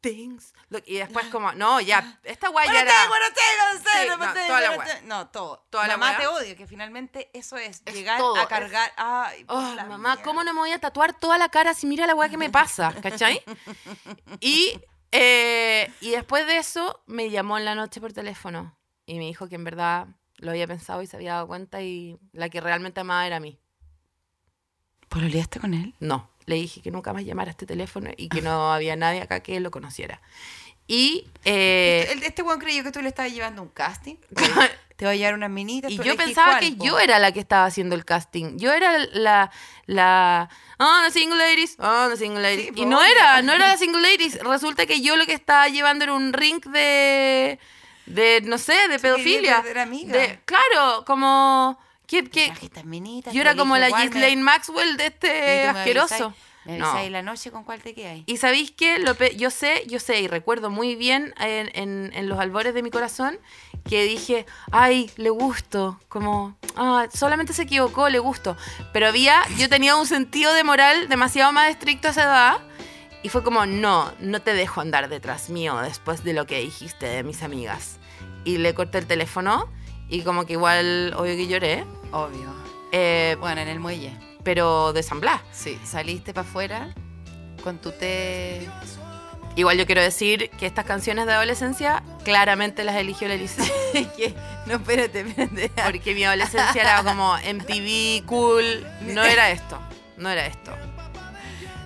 [SPEAKER 3] Things. look- y después como, no, ya, esta guay ya era...
[SPEAKER 2] te, bueno, te, no sé,
[SPEAKER 3] Sí,
[SPEAKER 2] no,
[SPEAKER 3] no, toda la
[SPEAKER 2] te- No, todo.
[SPEAKER 3] Toda
[SPEAKER 2] Mamá te odio, que finalmente eso es,
[SPEAKER 3] Es
[SPEAKER 2] llegar
[SPEAKER 3] todo,
[SPEAKER 2] a
[SPEAKER 3] es-
[SPEAKER 2] cargar... Ay, por
[SPEAKER 3] Oh, mamá,
[SPEAKER 2] mierda.
[SPEAKER 3] ¿cómo no me voy a tatuar toda la cara si mira la weá que me pasa? ¿Cachai? Y, eh, y después de eso me llamó en la noche por teléfono y me dijo que en verdad lo había pensado y se había dado cuenta y la que realmente amaba era a mí.
[SPEAKER 2] ¿Pololeaste con él?
[SPEAKER 3] No, le dije que nunca más llamara a este teléfono y que no había nadie acá que lo conociera. Y, eh,
[SPEAKER 2] El- este weón creyó que tú le estabas llevando un casting. Te va a llevar unas minitas.
[SPEAKER 3] y yo pensaba
[SPEAKER 2] cuál,
[SPEAKER 3] que
[SPEAKER 2] po.
[SPEAKER 3] yo era la que estaba haciendo el casting. Yo era la, la, oh, the single ladies, oh, the single ladies.
[SPEAKER 2] Sí,
[SPEAKER 3] y
[SPEAKER 2] po,
[SPEAKER 3] no era, no era la single ladies. Resulta que yo lo que estaba llevando era un ring de, de no sé, de pedofilia.
[SPEAKER 2] amiga.
[SPEAKER 3] De- claro, como,
[SPEAKER 2] estas minitas,
[SPEAKER 3] yo era como la Ghislaine Maxwell de este
[SPEAKER 2] tú me
[SPEAKER 3] asqueroso.
[SPEAKER 2] avisáis-
[SPEAKER 3] No.
[SPEAKER 2] la noche con cuál te quedáis.
[SPEAKER 3] Y sabéis que yo sé, yo sé y recuerdo muy bien en, en- en los albores de mi corazón que dije, ay, le gusto, como, ah, solamente se equivocó, le gusto. Pero había, yo tenía un sentido de moral demasiado más estricto a esa edad y fue como, no, no te dejo andar detrás mío después de lo que dijiste de mis amigas. Y le corté el teléfono y como que igual, obvio que lloré,
[SPEAKER 2] Obvio.
[SPEAKER 3] eh,
[SPEAKER 2] Bueno, en el muelle.
[SPEAKER 3] pero de San Blas.
[SPEAKER 2] Sí, saliste para afuera con tu té.
[SPEAKER 3] Igual yo quiero decir que estas canciones de adolescencia claramente las eligió la Elisa.
[SPEAKER 2] ¿Qué? No, espérate, espérate.
[SPEAKER 3] Porque mi adolescencia era como MTV, cool. No era esto. No era esto.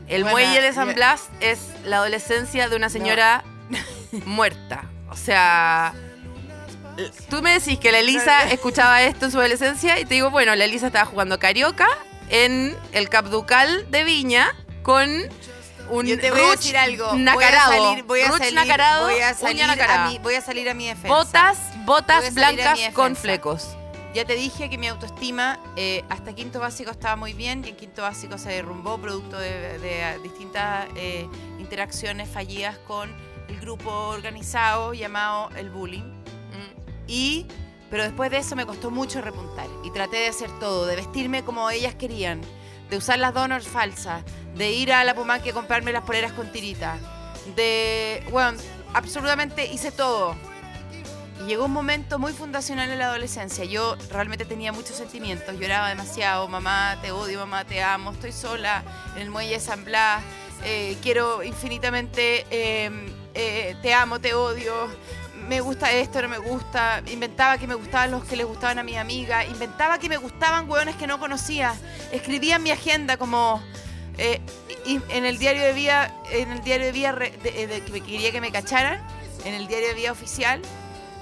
[SPEAKER 3] El
[SPEAKER 2] Bueno,
[SPEAKER 3] muelle de San Blas es la adolescencia de una señora muerta. O sea. Tú me decís que la Elisa escuchaba esto en su adolescencia y te digo, bueno, la Elisa estaba jugando carioca en el Capducal de Viña con un
[SPEAKER 2] Yo te voy a decir algo.
[SPEAKER 3] nacarado.
[SPEAKER 2] Voy a salir, voy a salir,
[SPEAKER 3] nacarado,
[SPEAKER 2] voy a salir mi, voy a salir a mi defensa.
[SPEAKER 3] Botas, botas blancas con flecos.
[SPEAKER 2] Ya te dije que mi autoestima eh, hasta quinto básico estaba muy bien y en quinto básico se derrumbó producto de, de distintas eh, interacciones fallidas con el grupo organizado llamado el bullying. Y, pero después de eso me costó mucho repuntar y traté de hacer todo, de vestirme como ellas querían, de usar las donors falsas, de ir a la Pumanque a comprarme las poleras con tirita, de, bueno, absolutamente hice todo. Y llegó un momento muy fundacional en la adolescencia. Yo realmente tenía muchos sentimientos, lloraba demasiado, mamá, te odio, mamá, te amo, estoy sola en el muelle de San Blas, eh, quiero infinitamente, eh, eh, te amo, te odio, me gusta esto, no me gusta, inventaba que me gustaban los que les gustaban a mi amiga, inventaba que me gustaban hueones que no conocía, escribía en mi agenda como... eh, y- en el diario de vida, en el diario de re- de- de- que quería que me cacharan, en el diario de vida oficial,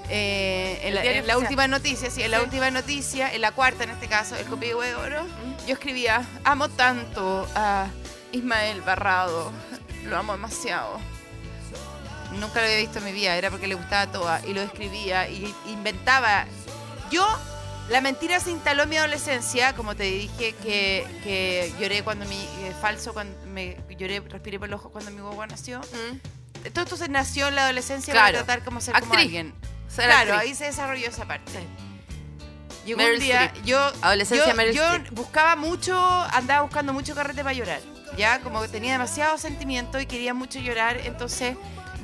[SPEAKER 2] eh, en, la, última noticia, sí, en la
[SPEAKER 3] Sí.
[SPEAKER 2] última noticia, en la cuarta en este caso, el copio de oro, yo escribía, amo tanto a Ismael Barrado, lo amo demasiado. Nunca lo había visto en mi vida, era porque le gustaba toda y lo escribía y inventaba. Yo, la mentira se instaló en mi adolescencia, como te dije, que, que lloré cuando mi, eh, falso, cuando me lloré, respiré por el ojo cuando mi guagua nació. Todo esto se nació en la adolescencia
[SPEAKER 3] Claro.
[SPEAKER 2] para tratar como ser como
[SPEAKER 3] Actriz.
[SPEAKER 2] alguien.
[SPEAKER 3] Ser
[SPEAKER 2] claro,
[SPEAKER 3] actriz.
[SPEAKER 2] ahí se desarrolló esa parte.
[SPEAKER 3] Sí.
[SPEAKER 2] Llegó
[SPEAKER 3] Meryl
[SPEAKER 2] un día, yo,
[SPEAKER 3] Adolescencia
[SPEAKER 2] yo,
[SPEAKER 3] Meryl
[SPEAKER 2] yo buscaba mucho, andaba buscando mucho carrete para llorar. Ya, como que tenía demasiado sentimiento y quería mucho llorar, entonces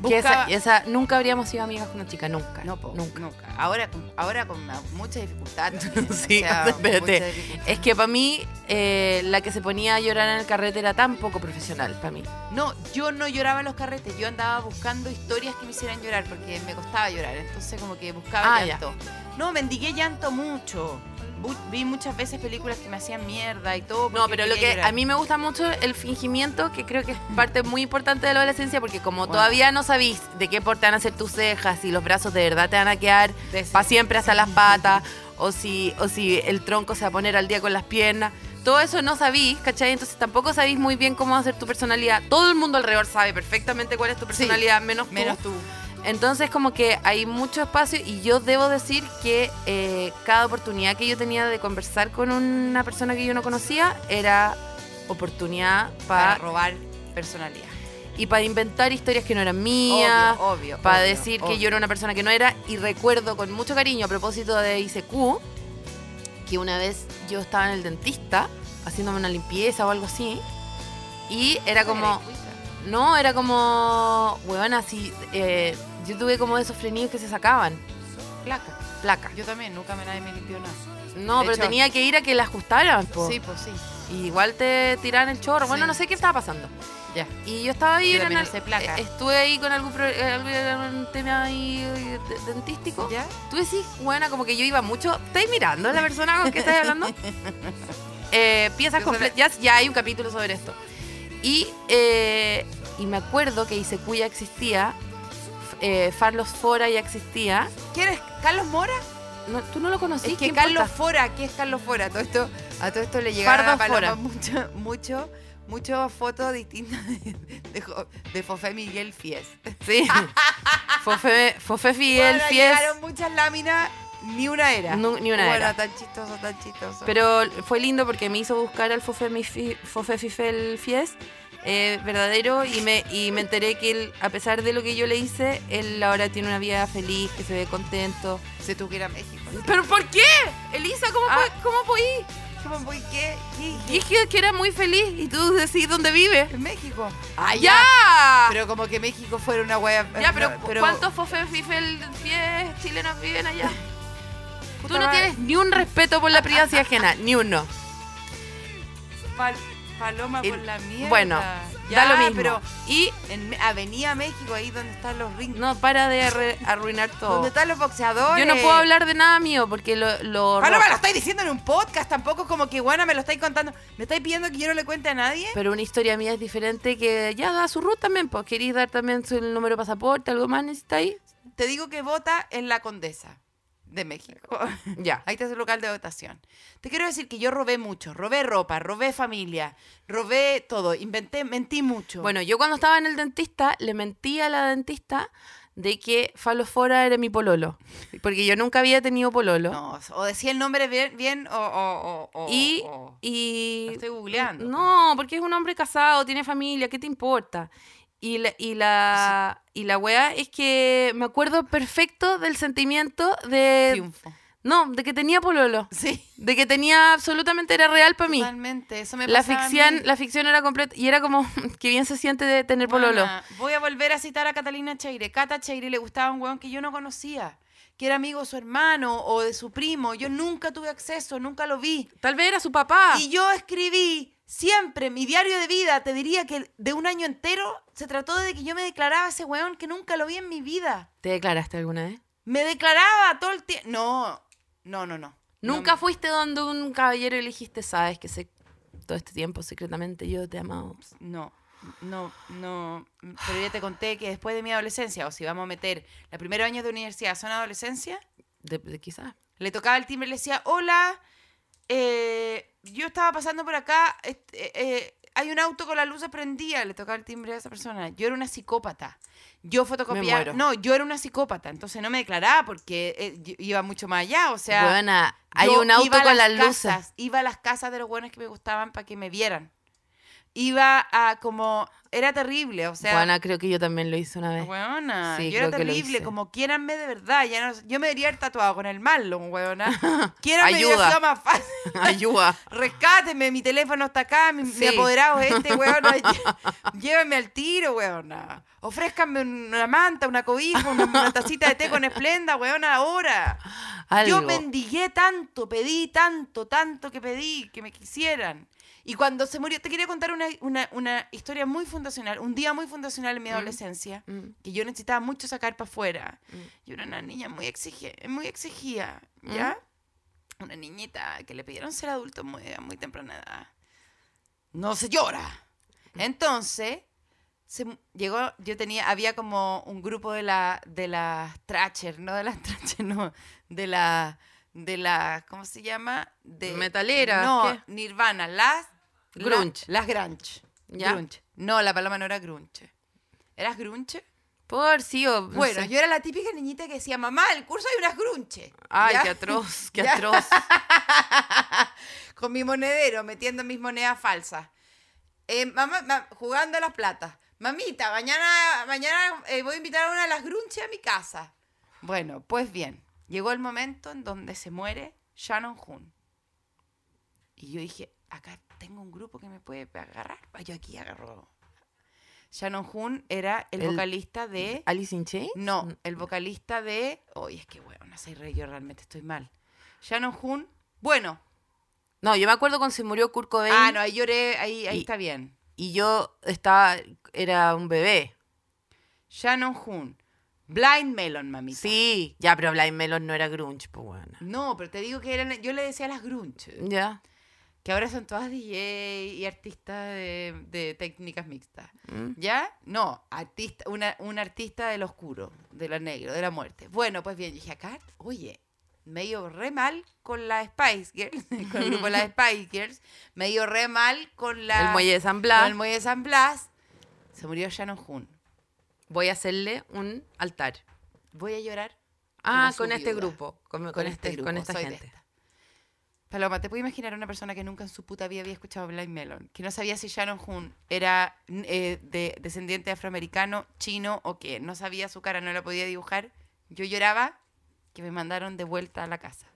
[SPEAKER 3] Que
[SPEAKER 2] buscaba...
[SPEAKER 3] esa, esa- nunca habríamos sido amigas con una chica, nunca.
[SPEAKER 2] No, po,
[SPEAKER 3] nunca.
[SPEAKER 2] nunca. Ahora, con- ahora con mucha dificultad.
[SPEAKER 3] Sí,
[SPEAKER 2] O sea,
[SPEAKER 3] espérate.
[SPEAKER 2] mucha dificultad.
[SPEAKER 3] Es que para mí, eh, la que se ponía a llorar en el carrete era tan poco profesional, para mí.
[SPEAKER 2] No, yo no lloraba en los carretes, yo andaba buscando historias que me hicieran llorar porque me costaba llorar, entonces como que buscaba
[SPEAKER 3] Ah, ya.
[SPEAKER 2] llanto. No, mendigué llanto mucho. Vi muchas veces películas que me hacían mierda y todo.
[SPEAKER 3] No, pero lo que
[SPEAKER 2] llorar.
[SPEAKER 3] a mí me gusta mucho el fingimiento, que creo que es parte muy importante de la adolescencia, porque como todavía no sabís de qué porte van a ser tus cejas, si los brazos de verdad te van a quedar para siempre hasta las patas, o si, o si el tronco se va a poner al día con las piernas. Todo eso no sabís, ¿cachai? Entonces tampoco sabís muy bien cómo va a ser tu personalidad. Todo el mundo alrededor sabe perfectamente cuál es tu personalidad, menos tú.
[SPEAKER 2] Menos tú.
[SPEAKER 3] Entonces como que hay mucho espacio y yo debo decir que eh, cada oportunidad que yo tenía de conversar con una persona que yo no conocía era oportunidad
[SPEAKER 2] Para
[SPEAKER 3] para
[SPEAKER 2] robar personalidad.
[SPEAKER 3] y para inventar historias que no eran mías,
[SPEAKER 2] Obvio, obvio.
[SPEAKER 3] para
[SPEAKER 2] obvio,
[SPEAKER 3] decir que yo era una persona que no era y recuerdo con mucho cariño a propósito de ICQ que una vez yo estaba en el dentista haciéndome una limpieza o algo así y era como no, era como, weón, así, eh, yo tuve como de esos frenillos que se sacaban,
[SPEAKER 2] Placa.
[SPEAKER 3] placa.
[SPEAKER 2] Yo también, nunca me nadie me limpió nada.
[SPEAKER 3] No,
[SPEAKER 2] De
[SPEAKER 3] pero
[SPEAKER 2] hecho-
[SPEAKER 3] tenía que ir a que la ajustaran, po.
[SPEAKER 2] Sí, pues sí.
[SPEAKER 3] Y igual te tiraban el chorro. Bueno,
[SPEAKER 2] Sí.
[SPEAKER 3] no sé qué estaba pasando.
[SPEAKER 2] Ya.
[SPEAKER 3] Y yo estaba ahí
[SPEAKER 2] Yo
[SPEAKER 3] en el-
[SPEAKER 2] placa.
[SPEAKER 3] eh, estuve ahí con algún, pro- eh, algún tema ahí eh, de- dentístico.
[SPEAKER 2] ¿Ya?
[SPEAKER 3] Tú decís, buena, como que yo iba mucho. ¿Estáis mirando a la persona con que estáis hablando? Eh, piezas completas. Ya, ya hay un capítulo sobre esto. Y, eh, y me acuerdo que Isecu ya existía. Eh, Farlos Fora ya existía.
[SPEAKER 2] ¿Quién es? ¿Carlos Mora?
[SPEAKER 3] No, ¿Tú no lo conocís?
[SPEAKER 2] Es que
[SPEAKER 3] ¿Qué
[SPEAKER 2] Carlos
[SPEAKER 3] importa?
[SPEAKER 2] Fora, ¿qué es Carlos Fora? Todo esto, a todo esto le llegaron a mucho, mucho, mucho fotos distintas de, de, de Fofé Miguel Fies.
[SPEAKER 3] Sí. Fofé, Fofé Fidel,
[SPEAKER 2] Bueno,
[SPEAKER 3] Fies.
[SPEAKER 2] llegaron muchas láminas, ni una era.
[SPEAKER 3] Nu- ni una
[SPEAKER 2] bueno,
[SPEAKER 3] era.
[SPEAKER 2] tan chistoso, tan chistoso.
[SPEAKER 3] Pero fue lindo porque me hizo buscar al Fofé, mi Fofé Fifel Fies eh, verdadero y me, y me enteré que él, a pesar de lo que yo le hice, él ahora tiene una vida feliz, que se ve contento.
[SPEAKER 2] se tuvo que ir a México.
[SPEAKER 3] ¿Pero por qué? Elisa, ¿cómo,
[SPEAKER 2] Ah.
[SPEAKER 3] po- ¿cómo podí?
[SPEAKER 2] ¿Cómo voy? ¿Qué? ¿Qué?
[SPEAKER 3] Que era muy feliz y tú decís dónde vive.
[SPEAKER 2] ¿En México? ¡Ah,
[SPEAKER 3] ¡Ya!
[SPEAKER 2] Pero como que México fuera una wea...
[SPEAKER 3] ya, pero,
[SPEAKER 2] pero
[SPEAKER 3] ¿cuántos chilenos viven allá? Tú no
[SPEAKER 2] madre.
[SPEAKER 3] tienes ni un respeto por la privacidad ajena, ni uno.
[SPEAKER 2] Paloma
[SPEAKER 3] Y-
[SPEAKER 2] por la mierda.
[SPEAKER 3] bueno,
[SPEAKER 2] Ya,
[SPEAKER 3] da lo mismo.
[SPEAKER 2] pero
[SPEAKER 3] Y
[SPEAKER 2] en Avenida México, ahí donde están los rings.
[SPEAKER 3] no para de arre- arruinar todo.
[SPEAKER 2] Donde están los boxeadores.
[SPEAKER 3] Yo no puedo hablar de nada mío porque lo... lo
[SPEAKER 2] Paloma, lo estáis diciendo en un podcast, tampoco es como que, bueno, me lo estáis contando. ¿Me estáis pidiendo que yo no le cuente a nadie?
[SPEAKER 3] Pero una historia mía es diferente que ya da su root también, pues queréis dar también su el número de pasaporte, algo más necesitáis.
[SPEAKER 2] Te digo que vota en la Condesa. De México.
[SPEAKER 3] Ya.
[SPEAKER 2] Ahí está su local de votación. Te quiero decir que yo robé mucho. Robé ropa, robé familia, robé todo. Inventé, mentí mucho.
[SPEAKER 3] Bueno, yo cuando estaba en el dentista, le mentí a la dentista de que Falofora era mi pololo. Porque yo nunca había tenido pololo.
[SPEAKER 2] No, o decía el nombre bien, bien o, o, o- o-
[SPEAKER 3] y,
[SPEAKER 2] o-
[SPEAKER 3] y...
[SPEAKER 2] Lo estoy googleando.
[SPEAKER 3] No, porque es un hombre casado, tiene familia, ¿qué te importa? Y la, y la, y la weá es que me acuerdo perfecto del sentimiento de...
[SPEAKER 2] Triunfo.
[SPEAKER 3] No, de que tenía pololo.
[SPEAKER 2] Sí.
[SPEAKER 3] De que tenía absolutamente, era real para mí.
[SPEAKER 2] Totalmente. Eso me
[SPEAKER 3] La
[SPEAKER 2] pasaba a
[SPEAKER 3] ficción,
[SPEAKER 2] mí.
[SPEAKER 3] la ficción era completa y era como que bien se siente de tener pololo.
[SPEAKER 2] Mana, voy a volver a citar a Catalina Cheire. Cata Cheire le gustaba un weón que yo no conocía, que era amigo de su hermano o de su primo. Yo nunca tuve acceso, nunca lo vi.
[SPEAKER 3] Tal vez era su papá.
[SPEAKER 2] Y yo escribí siempre mi diario de vida. Te diría que de un año entero se trató de que yo me declaraba a ese weón que nunca lo vi en mi vida.
[SPEAKER 3] ¿Te declaraste alguna vez?
[SPEAKER 2] Me declaraba todo el tiempo. No, no, no, no.
[SPEAKER 3] Nunca
[SPEAKER 2] No me-
[SPEAKER 3] fuiste donde un caballero y le dijiste, sabes que sé todo este tiempo secretamente yo te amado.
[SPEAKER 2] No, no, no. Pero ya te conté que después de mi adolescencia, o si vamos a meter los primeros años de universidad, son adolescencia,
[SPEAKER 3] De, de quizás.
[SPEAKER 2] le tocaba el timbre y le decía, hola, eh, yo estaba pasando por acá, este, eh, hay un auto con las luces prendidas, le tocaba el timbre a esa persona. Yo era una psicópata. Yo fotocopiaba, no, yo era una psicópata, entonces no me declaraba porque eh, iba mucho más allá, o sea,
[SPEAKER 3] Buena, hay un auto con las luces.
[SPEAKER 2] Iba a las casas de los buenos que me gustaban para que me vieran. Iba a como, era terrible, o sea,
[SPEAKER 3] Buena, creo que yo también lo hice una vez.
[SPEAKER 2] Weona,
[SPEAKER 3] Sí,
[SPEAKER 2] yo era terrible, como quieranme de verdad. Ya no, yo me debería haber tatuado con el malo, weona. Quieranme
[SPEAKER 3] Ayuda.
[SPEAKER 2] sido más fácil.
[SPEAKER 3] Ayuda.
[SPEAKER 2] Rescáteme, mi teléfono está acá, mi, apoderado es este, weona. Llévenme al tiro, weona. Ofrézcanme una manta, una cobija, una, una tacita de té con esplenda, weona, ahora. Yo mendigué tanto, pedí tanto, tanto que pedí que me quisieran. Y cuando se murió, te quería contar una, una, una historia muy fundacional, un día muy fundacional en mi adolescencia,
[SPEAKER 3] Mm.
[SPEAKER 2] que yo necesitaba mucho sacar para afuera. Yo era una niña muy exigida, muy exigida,
[SPEAKER 3] Mm.
[SPEAKER 2] ¿ya? Una niñita que le pidieron ser adulto muy, a muy temprana edad. No se llora. Entonces, se llegó, yo tenía, había como un grupo de la, de las Thrasher, no de las Thrasher, no, de la, de la, ¿cómo se llama? De,
[SPEAKER 3] Metaleras,
[SPEAKER 2] No,
[SPEAKER 3] ¿qué?
[SPEAKER 2] Nirvana, las... la-
[SPEAKER 3] Grunge.
[SPEAKER 2] las grunge.
[SPEAKER 3] ¿Ya?
[SPEAKER 2] Grunge. No, la palabra no era grunge. ¿Eras grunge?
[SPEAKER 3] Por sí o. no
[SPEAKER 2] Bueno,
[SPEAKER 3] sé.
[SPEAKER 2] yo era la típica niñita que decía, mamá, el curso hay unas grunche.
[SPEAKER 3] Ay,
[SPEAKER 2] ¿Ya?
[SPEAKER 3] qué atroz, qué
[SPEAKER 2] ¿Ya?
[SPEAKER 3] atroz.
[SPEAKER 2] Con mi monedero, metiendo mis monedas falsas. Eh, mamá, ma- jugando a las platas. Mamita, mañana, mañana eh, voy a invitar a una de las grunches a mi casa. Bueno, pues bien, llegó el momento en donde se muere Shannon Hoon. Y yo dije, acá tengo un grupo que me puede agarrar. Ah, Yo aquí agarro. Shannon Hoon era el,
[SPEAKER 3] El-
[SPEAKER 2] vocalista de...
[SPEAKER 3] ¿Alice in Chains?
[SPEAKER 2] No, el vocalista de. Oye, es que bueno, no sé, rey, yo realmente estoy mal. Shannon Hoon. Bueno.
[SPEAKER 3] No, yo me acuerdo cuando se murió Kurt Cobain.
[SPEAKER 2] Ah, no, ahí lloré, ahí, ahí
[SPEAKER 3] Y-
[SPEAKER 2] está bien.
[SPEAKER 3] Y yo estaba. Era un bebé.
[SPEAKER 2] Shannon Hoon. Blind Melon, mamita.
[SPEAKER 3] Sí. Ya, pero Blind Melon no era grunge, pues bueno.
[SPEAKER 2] No, pero te digo que eran, yo le decía a las grunge,
[SPEAKER 3] Ya.
[SPEAKER 2] que ahora son todas DJ y artistas de, de técnicas mixtas.
[SPEAKER 3] Mm.
[SPEAKER 2] ¿Ya? No, artista, una, un artista del oscuro, de lo negro, de la muerte. Bueno, pues bien, yo dije acá, oye, me dio re mal con la Spice Girls, con el grupo de las Spice Girls, me dio re mal con la...
[SPEAKER 3] el muelle de San
[SPEAKER 2] con
[SPEAKER 3] Blas.
[SPEAKER 2] el muelle de San Blas. Se murió Shannon Hoon.
[SPEAKER 3] Voy a hacerle un altar.
[SPEAKER 2] Voy a llorar.
[SPEAKER 3] Ah, con este
[SPEAKER 2] viuda.
[SPEAKER 3] grupo. Con, con este,
[SPEAKER 2] grupo,
[SPEAKER 3] con esta
[SPEAKER 2] soy
[SPEAKER 3] gente.
[SPEAKER 2] esta. Paloma, ¿te puedo imaginar una persona que nunca en su puta vida había escuchado Blind Melon? Que no sabía si Shannon Hoon era eh, de descendiente afroamericano, chino o qué. No sabía su cara, no la podía dibujar. Yo lloraba que me mandaron de vuelta a la casa.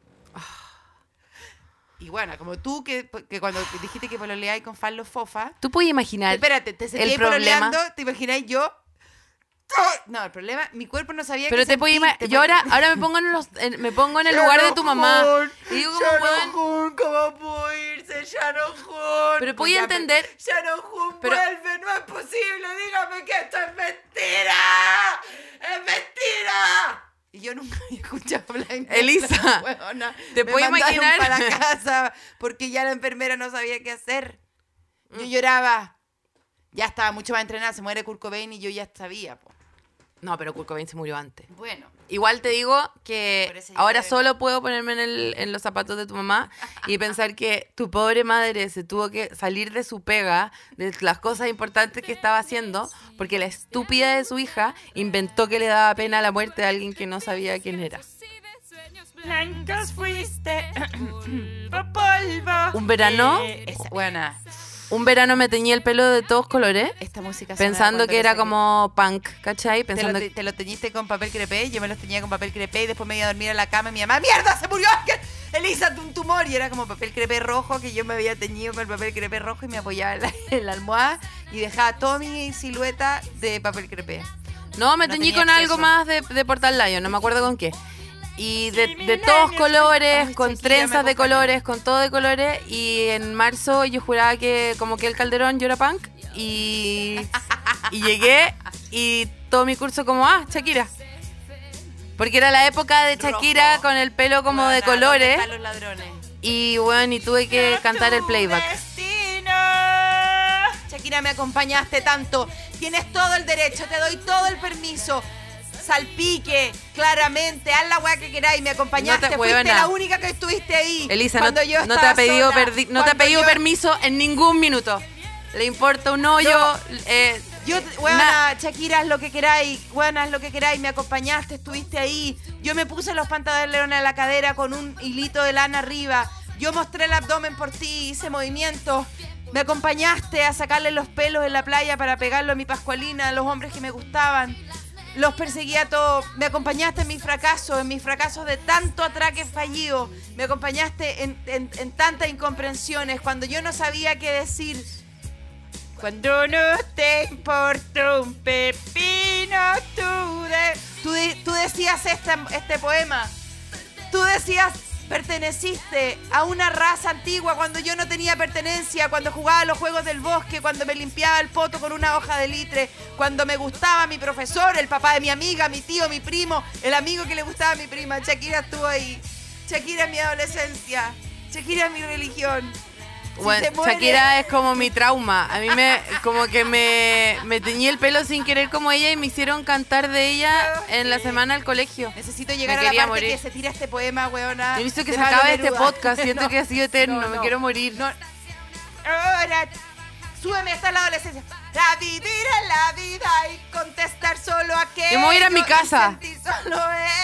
[SPEAKER 2] Y bueno, como tú que, que cuando dijiste que pololeáis con Fallo Fofa,
[SPEAKER 3] Tú puedes imaginar.
[SPEAKER 2] espérate, te
[SPEAKER 3] problema-
[SPEAKER 2] pololeando, ¿te imagináis yo? No, el problema, mi cuerpo no sabía
[SPEAKER 3] Pero
[SPEAKER 2] que
[SPEAKER 3] te
[SPEAKER 2] sentir,
[SPEAKER 3] imaginar. Yo ahora, ahora me pongo en los, en- me pongo en el lugar de tu mamá. Y digo weón,
[SPEAKER 2] Hoon, ¿cómo pudo irse Sharon Hoon?
[SPEAKER 3] Pero voy a entender-
[SPEAKER 2] Sharon Hoon
[SPEAKER 3] pero-
[SPEAKER 2] vuelve, no es posible, dígame que esto es mentira. ¡Es mentira! Y yo nunca había escuchado Blind Melon,
[SPEAKER 3] Elisa,
[SPEAKER 2] weona.
[SPEAKER 3] te
[SPEAKER 2] Me
[SPEAKER 3] puedo imaginar-
[SPEAKER 2] para la casa porque ya la enfermera no sabía qué hacer.
[SPEAKER 3] Mm.
[SPEAKER 2] Yo lloraba. Ya estaba mucho más entrenada, se muere Kurt Cobain y yo ya sabía, po.
[SPEAKER 3] No, pero Kurt Cobain se murió antes.
[SPEAKER 2] Bueno,
[SPEAKER 3] igual te digo que ahora solo puedo ponerme en, el- en los zapatos de tu mamá y pensar que tu pobre madre se tuvo que salir de su pega, de las cosas importantes que estaba haciendo, porque la estúpida de su hija inventó que le daba pena la muerte de alguien que no sabía quién era.
[SPEAKER 2] Blancos fuiste. polvo.
[SPEAKER 3] Un verano,
[SPEAKER 2] Eh, esa- buena.
[SPEAKER 3] Un verano me teñí el pelo de todos colores,
[SPEAKER 2] Esta música
[SPEAKER 3] pensando que era como punk, ¿cachai?
[SPEAKER 2] Te lo,
[SPEAKER 3] Pensando
[SPEAKER 2] te, te lo teñiste con papel crepé, yo me los teñía con papel crepé y después me iba a dormir a la cama y mi mamá, ¡mierda! ¡Se murió! ¡Que- Elisa, un tumor. Y era como papel crepé rojo que yo me había teñido con el papel crepé rojo y me apoyaba en la, en la almohada y dejaba toda mi silueta de papel crepé.
[SPEAKER 3] No, me
[SPEAKER 2] No
[SPEAKER 3] teñí con algo más de, de Portal Lion, no me acuerdo con qué. Y de, todos colores,
[SPEAKER 2] ay,
[SPEAKER 3] con trenzas de colores, con todo de colores. Y en marzo yo juraba que como que el Calderón yo era punk. Y, y llegué y todo mi curso como, ah, Shakira. Porque era la época de Shakira
[SPEAKER 2] Rojo.
[SPEAKER 3] con el pelo como de
[SPEAKER 2] Buena, ¿dónde
[SPEAKER 3] colores.
[SPEAKER 2] están los ladrones?
[SPEAKER 3] Y bueno, y tuve que cantar el playback.
[SPEAKER 2] Destino. Shakira, me acompañaste tanto. Tienes todo el derecho, te doy todo el permiso. Salpique, claramente, haz la weá que queráis. Me acompañaste,
[SPEAKER 3] No te-
[SPEAKER 2] fuiste la única que estuviste ahí.
[SPEAKER 3] Elisa, no,
[SPEAKER 2] cuando yo
[SPEAKER 3] no te
[SPEAKER 2] estaba
[SPEAKER 3] ha pedido,
[SPEAKER 2] sola,
[SPEAKER 3] no te ha pedido
[SPEAKER 2] yo-
[SPEAKER 3] permiso en ningún minuto. Le importa un hoyo.
[SPEAKER 2] No.
[SPEAKER 3] eh,
[SPEAKER 2] Yo, Shakira, haz lo que queráis, buena, haz lo que queráis, me acompañaste, estuviste ahí. Yo me puse los pantalones en la cadera con un hilito de lana arriba. Yo mostré el abdomen por ti, hice movimientos. Me acompañaste a sacarle los pelos en la playa para pegarlo a mi Pascualina, a los hombres que me gustaban. Los perseguía a todos. Me acompañaste en mis fracasos, en mis fracasos de tanto atraque fallido. Me acompañaste en, en- tantas incomprensiones, cuando yo no sabía qué decir. Cuando no te importa un pepino, tú, de- tú, tú decías este, este poema. Tú decías, perteneciste a una raza antigua cuando yo no tenía pertenencia, cuando jugaba los juegos del bosque, cuando me limpiaba el poto con una hoja de litre, cuando me gustaba mi profesor, el papá de mi amiga, mi tío, mi primo, el amigo que le gustaba a mi prima. Shakira estuvo ahí. Shakira es mi adolescencia. Shakira es mi religión. Si
[SPEAKER 3] Bueno,
[SPEAKER 2] se muere-
[SPEAKER 3] Shakira es como mi trauma. A mí me, como que me, me teñí el pelo sin querer como ella y me hicieron cantar de ella en la semana al colegio.
[SPEAKER 2] Necesito llegar
[SPEAKER 3] Me
[SPEAKER 2] a la parte
[SPEAKER 3] morir.
[SPEAKER 2] que se tira este poema, weona.
[SPEAKER 3] He visto que se
[SPEAKER 2] Pablo
[SPEAKER 3] acaba este podcast, siento
[SPEAKER 2] No,
[SPEAKER 3] que ha sido eterno,
[SPEAKER 2] no,
[SPEAKER 3] me
[SPEAKER 2] no.
[SPEAKER 3] quiero morir.
[SPEAKER 2] Ahora, súbeme hasta la adolescencia. La vivir en la vida y contestar solo aquello.
[SPEAKER 3] Yo me voy a ir a mi
[SPEAKER 2] y
[SPEAKER 3] casa.
[SPEAKER 2] sentir solo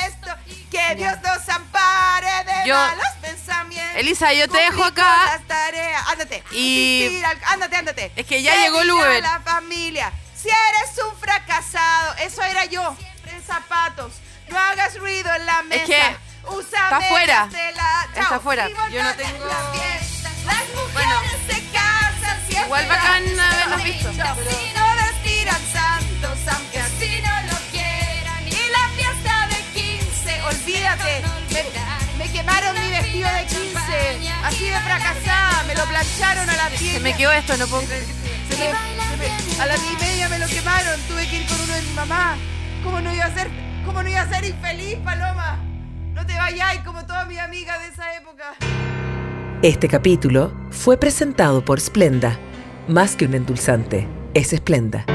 [SPEAKER 2] esto. Que Dios nos ampare de
[SPEAKER 3] Yo-
[SPEAKER 2] malos pensamientos.
[SPEAKER 3] Elisa, yo te dejo acá.
[SPEAKER 2] las tareas. Ándate.
[SPEAKER 3] Y-
[SPEAKER 2] Ándate, ándate.
[SPEAKER 3] Es que ya
[SPEAKER 2] Que
[SPEAKER 3] llegó el Uber.
[SPEAKER 2] la familia. Si eres un fracasado, eso era yo. En zapatos. No hagas ruido en la mesa.
[SPEAKER 3] Es que
[SPEAKER 2] Usa
[SPEAKER 3] está fuera.
[SPEAKER 2] medias de la-
[SPEAKER 3] Está
[SPEAKER 2] Chao.
[SPEAKER 3] fuera.
[SPEAKER 2] Y
[SPEAKER 3] Yo no tengo-
[SPEAKER 2] la. Las mujeres
[SPEAKER 3] Bueno.
[SPEAKER 2] se.
[SPEAKER 3] Igual bacán habernos visto.
[SPEAKER 2] Aunque así no lo quieran. Y la fiesta de 15, olvídate. Me, me quemaron mi vestido de 15. Así de fracasada. Me lo plancharon a las 10.
[SPEAKER 3] Se me quedó esto, no puedo creer.
[SPEAKER 2] Se me- se me- a las 10 y media me lo quemaron. Tuve que ir con uno de mi mamá. ¿Cómo no iba a ser, cómo no iba a ser infeliz, Paloma? No te vayáis como todas mis amigas de esa época.
[SPEAKER 1] Este capítulo fue presentado por Splenda. Más que un endulzante, es Splenda.